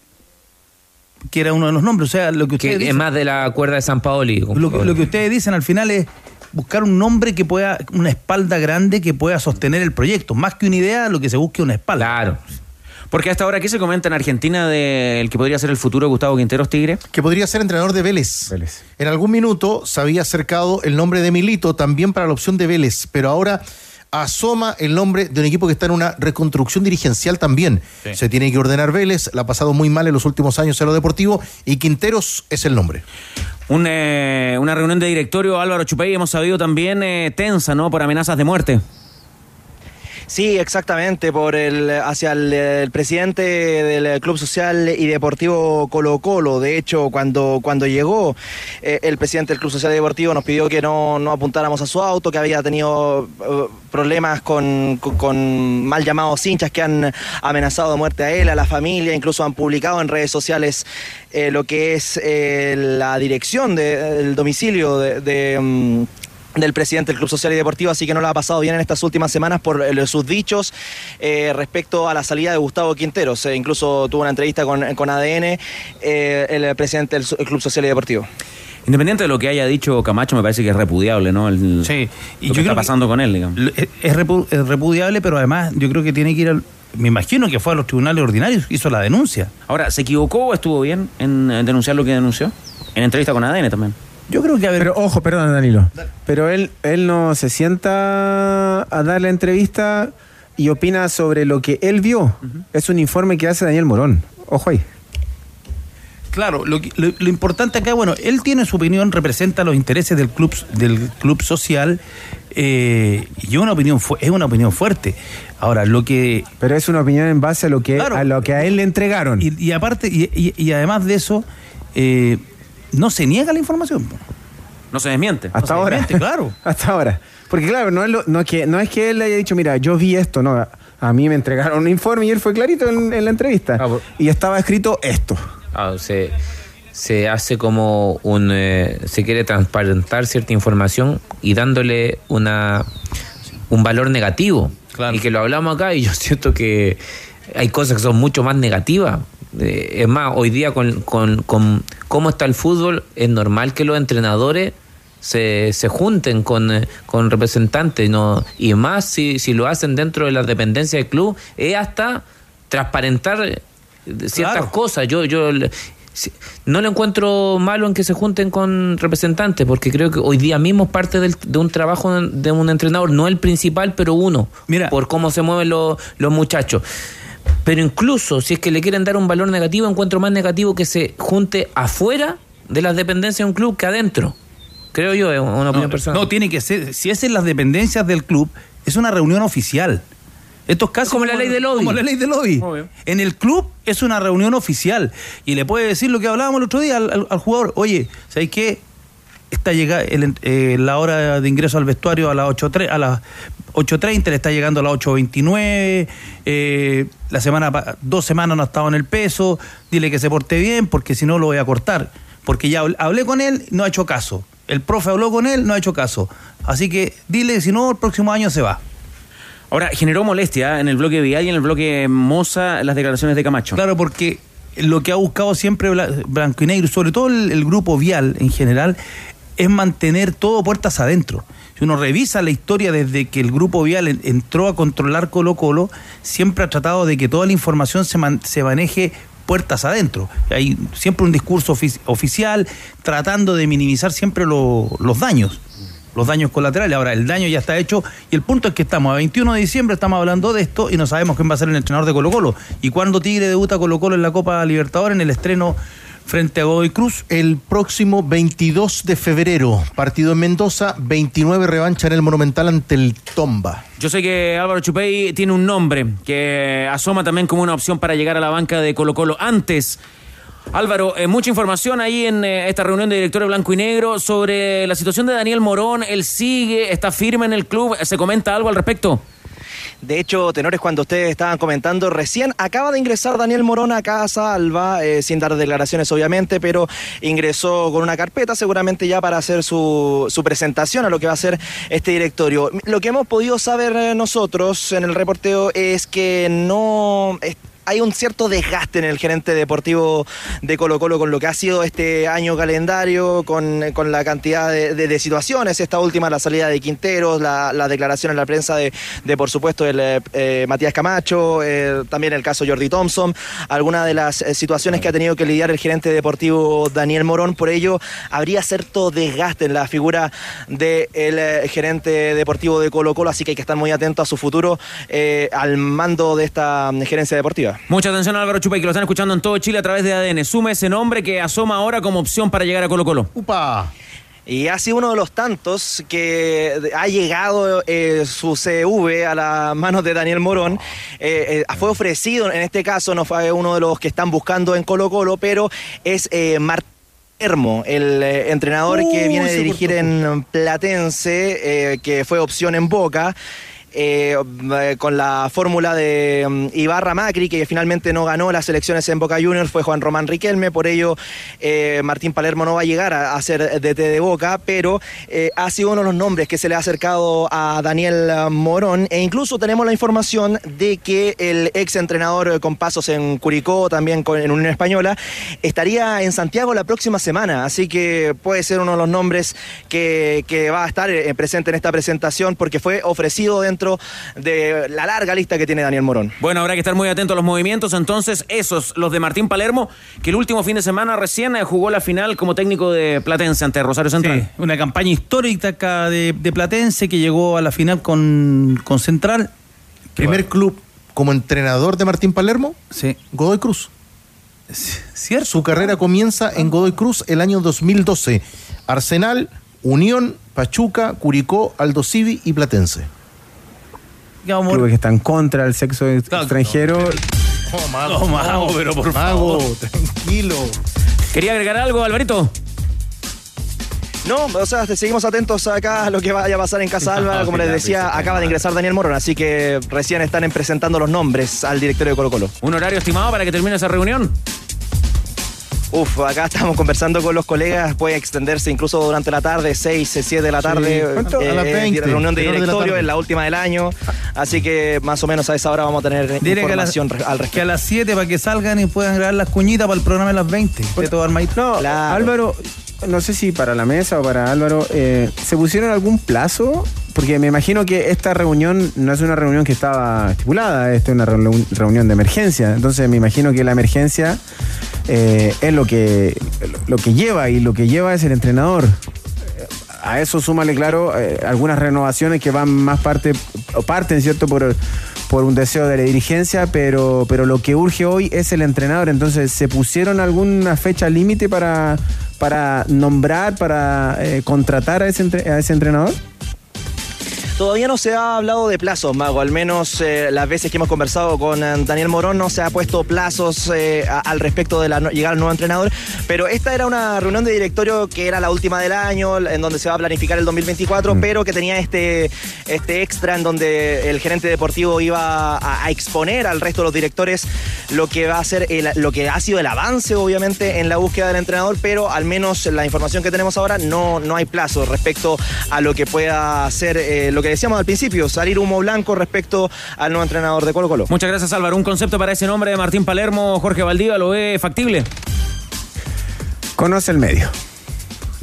que era uno de los nombres. O sea, lo que Que ustedes es dicen- más de la cuerda de San Paoli. lo, que- lo que ustedes dicen al final es buscar un nombre que pueda, una espalda grande que pueda sostener el proyecto. Más que una idea, lo que se busque es una espalda. Claro. Porque hasta ahora, ¿qué se comenta en Argentina del que podría ser el futuro Gustavo Quinteros Tigre? Que podría ser entrenador de Vélez. En algún minuto se había acercado el nombre de Milito también para la opción de Vélez, pero ahora asoma el nombre de un equipo que está en una reconstrucción dirigencial también. Sí. Se tiene que ordenar Vélez, la ha pasado muy mal en los últimos años en lo deportivo y Quinteros es el nombre. Un, eh, una reunión de directorio, Álvaro Chupey, hemos sabido también eh, tensa, ¿no? Por amenazas de muerte. Sí, exactamente, por el hacia el, presidente del Club Social y Deportivo Colo Colo. De hecho, cuando, cuando llegó eh, el presidente del Club Social y Deportivo nos pidió que no, no apuntáramos a su auto, que había tenido eh, problemas con, con- mal llamados hinchas que han amenazado de muerte a él, a la familia, incluso han publicado en redes sociales eh, lo que es eh, la dirección de- del domicilio de... de, mm, del presidente del Club Social y Deportivo, así que no lo ha pasado bien en estas últimas semanas por eh, sus dichos eh, respecto a la salida de Gustavo Quinteros. Eh, incluso tuvo una entrevista con, con ADN, eh, el presidente del el Club Social y Deportivo. Independiente de lo que haya dicho Camacho, me parece que es repudiable, ¿no? El, Sí, y lo yo que creo está que- pasando con él, digamos. Es, es repu- es repudiable, pero además yo creo que tiene que ir al. Me imagino que fue a los tribunales ordinarios, hizo la denuncia. Ahora, ¿se equivocó o estuvo bien en eh, denunciar lo que denunció? En entrevista con ADN también. Yo creo que a ver. Pero ojo, perdón, Danilo. Pero él, él no se sienta a dar la entrevista y opina sobre lo que él vio. Es un informe que hace Daniel Morón. Ojo ahí. Claro, lo, lo- lo importante acá, bueno, él tiene su opinión, representa los intereses del club, del club social eh, y una opinión es una opinión fuerte. Ahora, lo que... Pero es una opinión en base a lo que, a, lo que a él le entregaron. Y, y aparte, y, y- y además de eso, eh, no se niega la información. No se desmiente. Hasta No ahora. desmiente, claro. Hasta ahora. Porque claro, no es, lo- no, es que, no es que él le haya dicho, mira, yo vi esto, no. A mí me entregaron un informe y él fue clarito en, en la entrevista. y estaba escrito esto. Ah, se, se hace como un... eh, se quiere transparentar cierta información y dándole una un valor negativo. Y que lo hablamos acá y yo siento que hay cosas que son mucho más negativas. Eh, es más, hoy día con, con, con cómo está el fútbol, es normal que los entrenadores se, se junten con, eh, con representantes, ¿no? y más si, si lo hacen dentro de las dependencias del club, es hasta transparentar eh, ciertas Claro. cosas. Yo, yo no le encuentro malo en que se junten con representantes, porque creo que hoy día mismo es parte del- de un trabajo de un entrenador, no el principal, pero uno, por cómo se mueven los, los muchachos. Pero incluso si es que le quieren dar un valor negativo, encuentro más negativo que se junte afuera de las dependencias de un club que adentro. Creo yo, es una opinión No, personal. no, tiene que ser, si es en las dependencias del club, es una reunión oficial. Estos casos como la ley del lobby. Como la ley del lobby. En el club es una reunión oficial y le puede decir lo que hablábamos el otro día al, al- al jugador, oye, ¿sabes qué? Está llega el- eh, la hora de ingreso al vestuario a las 8.30, a las 8.30, le está llegando a las 8.29, eh, la semana, dos semanas no ha estado en el peso, dile que se porte bien porque si no lo voy a cortar. Porque ya habl- hablé con él, no ha hecho caso. El profe habló con él, no ha hecho caso. Así que dile, si no, el próximo año se va. Ahora, generó molestia en el bloque Vial y en el bloque Moza las declaraciones de Camacho. Claro, porque lo que ha buscado siempre Bla- Blanco y Negro, sobre todo el, el grupo Vial en general, es mantener todo puertas adentro. Si uno revisa la historia desde que el grupo Vial en- entró a controlar Colo Colo, siempre ha tratado de que toda la información se, man- se maneje puertas adentro. Hay siempre un discurso ofici- oficial tratando de minimizar siempre lo- los daños, los daños colaterales. Ahora, el daño ya está hecho y el punto es que estamos a 21 de diciembre, estamos hablando de esto y no sabemos quién va a ser el entrenador de Colo Colo. ¿Y cuándo Tigre debuta Colo Colo en la Copa Libertadores en el estreno frente a Godoy Cruz? El próximo 22 de febrero, partido en Mendoza, 29 revancha en el Monumental ante el Tomba. Yo sé que Álvaro Chupey tiene un nombre que asoma también como una opción para llegar a la banca de Colo Colo. Antes, Álvaro, eh, mucha información ahí en eh, esta reunión de directores blanco y negro sobre la situación de Daniel Morón. Él sigue, está firme en el club. ¿Se comenta algo al respecto? De hecho, tenores, cuando ustedes estaban comentando, recién acaba de ingresar Daniel Morón a Casa Alba, eh, sin dar declaraciones obviamente, pero ingresó con una carpeta seguramente ya para hacer su, su presentación a lo que va a ser este directorio. Lo que hemos podido saber eh, nosotros en el reporteo es que no... hay un cierto desgaste en el gerente deportivo de Colo Colo con lo que ha sido este año calendario, con, con la cantidad de, situaciones, esta última, la salida de Quinteros, la, la declaración en la prensa de, por supuesto, el eh, eh, Matías Camacho, eh, también el caso Jordi Thompson, algunas de las situaciones que ha tenido que lidiar el gerente deportivo Daniel Morón, por ello habría cierto desgaste en la figura del gerente deportivo de Colo Colo, así que hay que estar muy atento a su futuro al mando de esta mm, gerencia deportiva. Mucha atención a Álvaro Chupey, que lo están escuchando en todo Chile a través de ADN. Sume ese nombre que asoma ahora como opción para llegar a Colo Colo. ¡Upa! Y ha sido uno de los tantos que ha llegado eh, su CV a las manos de Daniel Morón. Eh, eh, fue ofrecido, en este caso no fue uno de los que están buscando en Colo Colo, pero es eh, Martín Hermo, el eh, entrenador que Uy, viene de se dirigir en Platense, eh, que fue opción en Boca. Eh, eh, con la fórmula de mm, Ibarra Macri, que finalmente no ganó las elecciones en Boca Juniors, fue Juan Román Riquelme, por ello eh, Martín Palermo no va a llegar a, a ser DT de Boca, pero ha sido uno de los nombres que se le ha acercado a Daniel Morón, e incluso tenemos la información de que el ex entrenador con pasos en Curicó, también en Unión Española, estaría en Santiago la próxima semana, así que puede ser uno de los nombres que, que va a estar presente en esta presentación, porque fue ofrecido dentro de la larga lista que tiene Daniel Morón. Bueno, habrá que estar muy atento a los movimientos. Entonces, esos, los de Martín Palermo, que el último fin de semana recién eh, jugó la final como técnico de Platense ante Rosario Central. Sí, una campaña histórica acá de, de Platense que llegó a la final con, con Central. Primer club como entrenador de Martín Palermo, sí. Godoy Cruz. ¿Cierto? Su carrera comienza en Godoy Cruz el año 2012. Arsenal, Unión, Pachuca, Curicó, Aldo Civi y Platense. Clubes que están contra el sexo extranjero. Oh, mago, Oh, mago, pero por mago, favor. tranquilo. ¿Quería agregar algo, Alvarito? No, o sea, seguimos atentos acá a lo que vaya a pasar en Casa Alba. Como les decía, acaba de ingresar Daniel Morón, así que recién están en presentando los nombres al directorio de Colo Colo. ¿Un horario estimado para que termine esa reunión? Uf, acá estamos conversando con los colegas, puede extenderse incluso durante la tarde, 6, 7 de la tarde. ¿Cuánto? A eh, las 20, reunión de la directorio, en la última del año. Así que más o menos a esa hora vamos a tener Dile que a, al respecto. que a las 7 para que salgan y puedan grabar las cuñitas para el programa de las 20. De todo armadito. No, Álvaro, no sé si para la mesa o para Álvaro, eh, ¿se pusieron algún plazo? Porque me imagino que esta reunión no es una reunión que estaba estipulada, esta es una reunión- de emergencia. Entonces me imagino que la emergencia eh, es lo que, lo que lleva y lo que lleva es el entrenador. A eso súmale, claro, eh, algunas renovaciones que van más parte, parten, ¿cierto?, por, por un deseo de la dirigencia, pero, pero lo que urge hoy es el entrenador. Entonces, ¿se pusieron alguna fecha límite para, para nombrar, para eh, contratar a ese, a ese entrenador? Todavía no se ha hablado de plazos, Mago. Al menos eh, las veces que hemos conversado con eh, Daniel Morón no se ha puesto plazos eh, a- al respecto de la no- llegada al nuevo entrenador. Pero esta era una reunión de directorio que era la última del año, en donde se va a planificar el 2024, pero que tenía este, este extra en donde el gerente deportivo iba a, a exponer al resto de los directores lo que va a ser el- lo que ha sido el avance, obviamente, en la búsqueda del entrenador, pero al menos la información que tenemos ahora no, no hay plazo respecto a lo que pueda ser eh, lo que decíamos al principio, salir humo blanco respecto al nuevo entrenador de Colo Colo. Muchas gracias, Álvaro. Un concepto para ese nombre de Martín Palermo, Jorge Valdivia, ¿lo ve factible? Conoce el medio.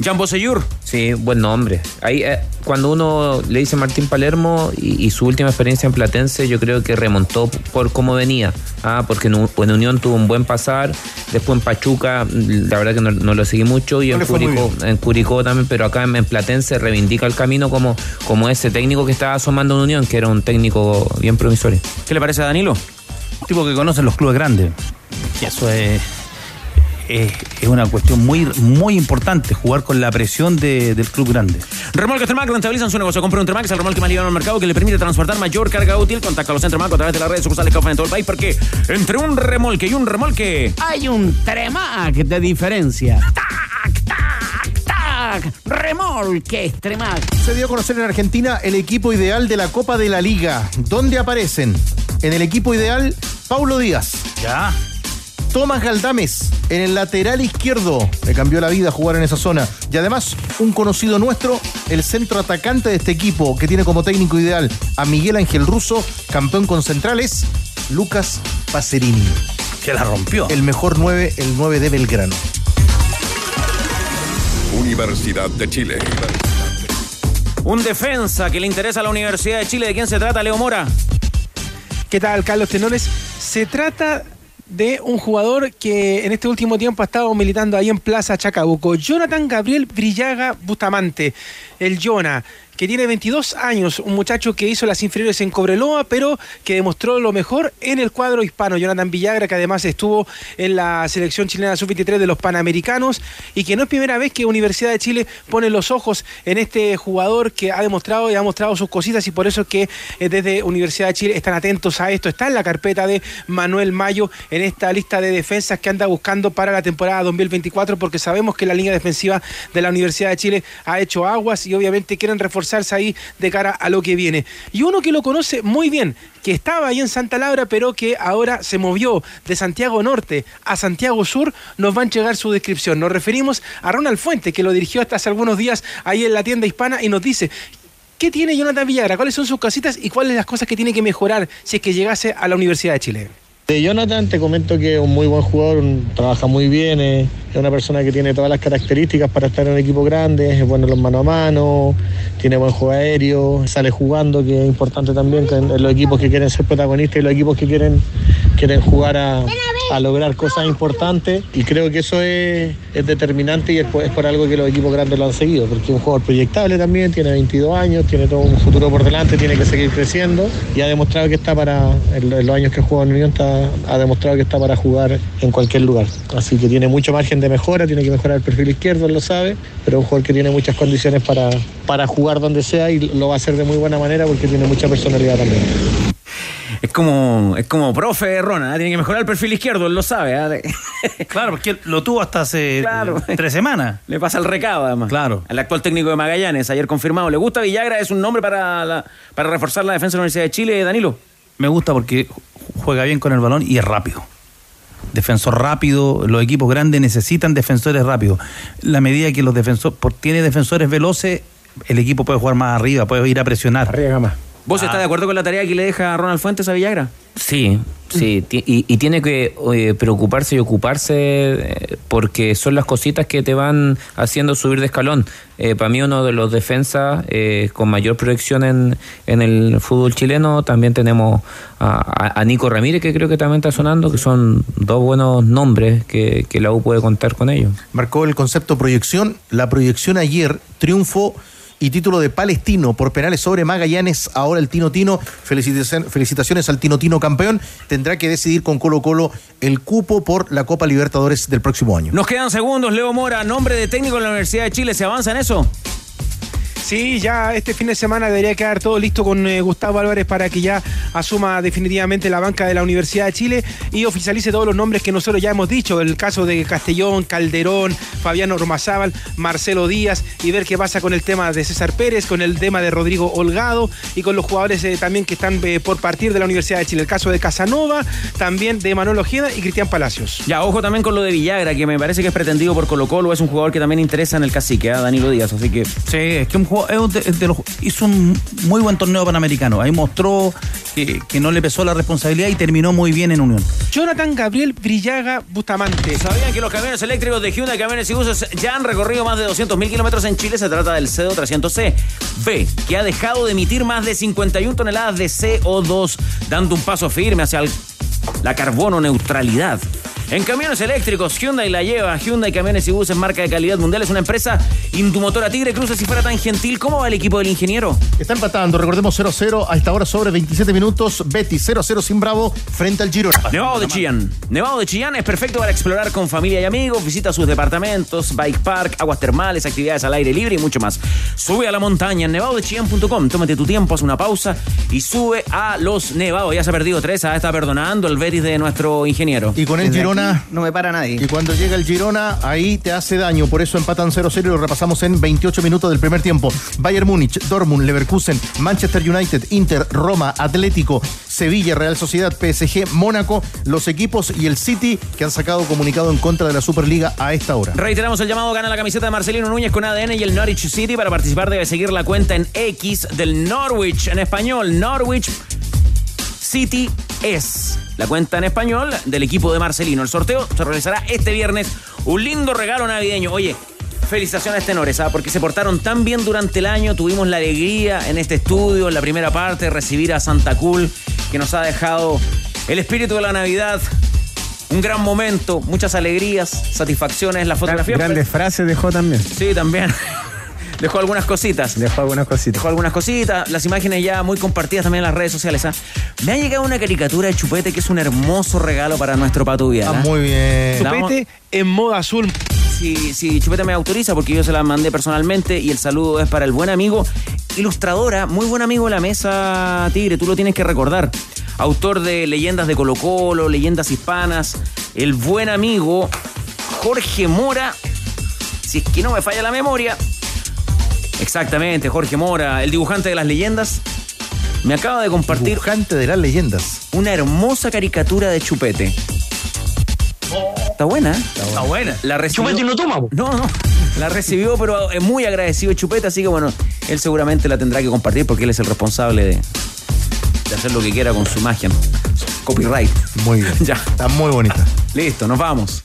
Jean Bosellur. Sí, buen nombre. Ahí, eh, cuando uno le dice Martín Palermo y, y su última experiencia en Platense, yo creo que remontó por cómo venía. Ah, porque en, en Unión tuvo un buen pasar, después en Pachuca, la verdad que no, no lo seguí mucho, y No en Curicó, en Curicó también, pero acá en, en Platense reivindica el camino como, como ese técnico que estaba asomando en Unión, que era un técnico bien promisorio. ¿Qué le parece a Danilo? Un tipo que conoce los clubes grandes. Y eso es, es, es una cuestión muy, muy importante, jugar con la presión de- del club grande. Remolques Tremac rentabilizan su negocio. Compra un Tremac, es el remolque más liviano al mercado que le permite transportar mayor carga útil. Contacta a los Tremac a través de las redes sucursales que ofrecen en todo el país porque entre un remolque y un remolque... Hay un Tremac de diferencia. ¡Tac, tac, tac! Remolque Tremac. Se dio a conocer en Argentina el equipo ideal de la Copa de la Liga. ¿Dónde aparecen? En el equipo ideal, Paulo Díaz. Ya. Tomás Galdames en el lateral izquierdo. Le cambió la vida jugar en esa zona. Y además, un conocido nuestro, el centro atacante de este equipo, que tiene como técnico ideal a Miguel Ángel Russo, campeón con centrales, Lucas Pacerini. Que la rompió. El mejor 9, el 9 de Belgrano. Universidad de Chile. Un defensa que le interesa a la Universidad de Chile. ¿De quién se trata, Leo Mora? ¿Qué tal, Carlos Tenores? Se trata de un jugador que en este último tiempo ha estado militando ahí en Plaza Chacabuco. Jonathan Gabriel Brillaga Bustamante, el Jonah, que tiene 22 años, un muchacho que hizo las inferiores en Cobreloa, pero que demostró lo mejor en el cuadro hispano. Jonathan Villagra, que además estuvo en la selección chilena sub-23 de los Panamericanos y que no es primera vez que Universidad de Chile pone los ojos en este jugador que ha demostrado y ha mostrado sus cositas y por eso es que eh, desde Universidad de Chile están atentos a esto. Está en la carpeta de Manuel Mayo en esta lista de defensas que anda buscando para la temporada 2024 porque sabemos que la línea defensiva de la Universidad de Chile ha hecho aguas y obviamente quieren ahí de cara a lo que viene. Y uno que lo conoce muy bien, que estaba ahí en Santa Laura, pero que ahora se movió de Santiago Norte a Santiago Sur, nos va a entregar su descripción. Nos referimos a Ronald Fuente, que lo dirigió hasta hace algunos días ahí en la tienda hispana y nos dice ¿Qué tiene Jonathan Villagra? ¿Cuáles son sus casitas y cuáles las cosas que tiene que mejorar si es que llegase a la Universidad de Chile? De Jonathan te comento que es un muy buen jugador, trabaja muy bien, eh, es una persona que tiene todas las características para estar en un equipo grande, es bueno en los mano a mano, tiene buen juego aéreo, sale jugando, que es importante también en los equipos que quieren ser protagonistas y los equipos que quieren, quieren jugar a, a lograr cosas importantes y creo que eso es, es determinante y es por, es por algo que los equipos grandes lo han seguido, porque es un jugador proyectable también, tiene 22 años, tiene todo un futuro por delante, tiene que seguir creciendo y ha demostrado que está para, en, en los años que juega en Unión, está- ha demostrado que está para jugar en cualquier lugar. Así que tiene mucho margen de mejora, tiene que mejorar el perfil izquierdo, él lo sabe, pero es un jugador que tiene muchas condiciones para, para jugar donde sea y lo va a hacer de muy buena manera porque tiene mucha personalidad también. Es como, es como profe Rona, ¿eh? tiene que mejorar el perfil izquierdo, él lo sabe. ¿eh? Claro, porque lo tuvo hasta hace eh, tres semanas. Le pasa el recado, además. Claro. El actual técnico de Magallanes, ayer confirmado. ¿Le gusta Villagra? ¿Es un nombre para, la- para reforzar la defensa de la Universidad de Chile, Danilo? Me gusta porque juega bien con el balón y es rápido. Defensor rápido, los equipos grandes necesitan defensores rápidos. La medida que los defensores, por, tiene defensores veloces, el equipo puede jugar más arriba, puede ir a presionar. Arriesga más. ¿Vos estás de acuerdo con la tarea que le deja Ronald Fuentes a Villagra? Sí, sí, y, y tiene que eh, preocuparse y ocuparse eh, porque son las cositas que te van haciendo subir de escalón. Eh, para mí uno de los defensas eh, con mayor proyección en, en el fútbol chileno, también tenemos a, a- a Nico Ramírez que creo que también está sonando, que son dos buenos nombres que, que la U puede contar con ellos. Marcó el concepto proyección. La proyección ayer, triunfo y título de Palestino por penales sobre Magallanes. Ahora el Tino Tino, felicitaciones al Tino Tino campeón, tendrá que decidir con Colo Colo el cupo por la Copa Libertadores del próximo año. Nos quedan segundos, Leo Mora, nombre de técnico de la Universidad de Chile. ¿Se avanza en eso? Sí, ya este fin de semana debería quedar todo listo con eh, Gustavo Álvarez para que ya asuma definitivamente la banca de la Universidad de Chile y oficialice todos los nombres que nosotros ya hemos dicho, el caso de Castellón, Calderón, Fabiano Romazábal, Marcelo Díaz y ver qué pasa con el tema de César Pérez, con el tema de Rodrigo Holgado y con los jugadores eh, también que están eh, por partir de la Universidad de Chile, el caso de Casanova, también de Manuel Ojeda y Cristian Palacios. Ya, ojo también con lo de Villagra, que me parece que es pretendido por Colo Colo. Es un jugador que también interesa en el cacique, ¿ah? Danilo Díaz. Así que Sí, es que un de- de los- hizo un muy buen torneo panamericano. Ahí mostró que, que no le pesó la responsabilidad y terminó muy bien en Unión. Jonathan Gabriel Brillaga Bustamante. ¿Sabían que los camiones eléctricos de Hyundai Camiones y Buses ya han recorrido más de 200.000 kilómetros en Chile? Se trata del CO 300C. B, que ha dejado de emitir más de 51 toneladas de CO2, dando un paso firme hacia el- la carbono neutralidad. En camiones eléctricos, Hyundai la lleva. Hyundai Camiones y Buses, marca de calidad mundial, es una empresa indumotora Tigre Cruces. Si fuera tan gentil, ¿cómo va el equipo del ingeniero? Está empatando, recordemos 0-0 a esta hora sobre 27 minutos. Betis 0-0 sin Bravo frente al Girona. Nevado de Chillán. Nevado de Chillán es perfecto para explorar con familia y amigos. Visita sus departamentos, bike park, aguas termales, actividades al aire libre y mucho más. Sube a la montaña en nevadodechillán.com. Tómate tu tiempo, haz una pausa y sube a los nevados. Ya se ha perdido tres, está perdonando el Betis de nuestro ingeniero. Y con el Girona. No me para nadie. Y cuando llega el Girona, ahí te hace daño. Por eso empatan 0-0 y lo repasamos en 28 minutos del primer tiempo. Bayern Múnich, Dortmund, Leverkusen, Manchester United, Inter, Roma, Atlético, Sevilla, Real Sociedad, PSG, Mónaco, los equipos y el City que han sacado comunicado en contra de la Superliga a esta hora. Reiteramos el llamado, gana la camiseta de Marcelino Núñez con ADN y el Norwich City. Para participar debe seguir la cuenta en X del Norwich, en español, Norwich City es la cuenta en español del equipo de Marcelino. El sorteo se realizará este viernes. Un lindo regalo navideño. Oye, felicitaciones tenores, ¿ah? porque se portaron tan bien durante el año. Tuvimos la alegría en este estudio, en la primera parte, de recibir a Santa Cool, que nos ha dejado el espíritu de la Navidad. Un gran momento, muchas alegrías, satisfacciones, la fotografía. Grandes frases dejó también. Sí, también. Dejó algunas cositas. Dejó algunas cositas. Dejó algunas cositas. Las imágenes ya muy compartidas también en las redes sociales. ¿ah? Me ha llegado una caricatura de Chupete que es un hermoso regalo para nuestro Pato Vial. Ah, ¿ah? muy bien. Chupete en modo azul. Si, si Chupete me autoriza, porque yo se la mandé personalmente y el saludo es para el buen amigo, ilustradora, muy buen amigo de la mesa Tigre, tú lo tienes que recordar. Autor de leyendas de Colo Colo, leyendas hispanas, el buen amigo Jorge Mora, si es que no me falla la memoria. Exactamente, Jorge Mora, el dibujante de las leyendas, me acaba de compartir. Dibujante de las leyendas. Una hermosa caricatura de Chupete. Está buena, ¿eh? Está buena. La recibió. Chupete no toma. No, no. La recibió, pero es muy agradecido Chupete, así que bueno, él seguramente la tendrá que compartir porque él es el responsable de, de hacer lo que quiera con su magia. Copyright. Muy bien. Ya. Está muy bonita. Listo, nos vamos.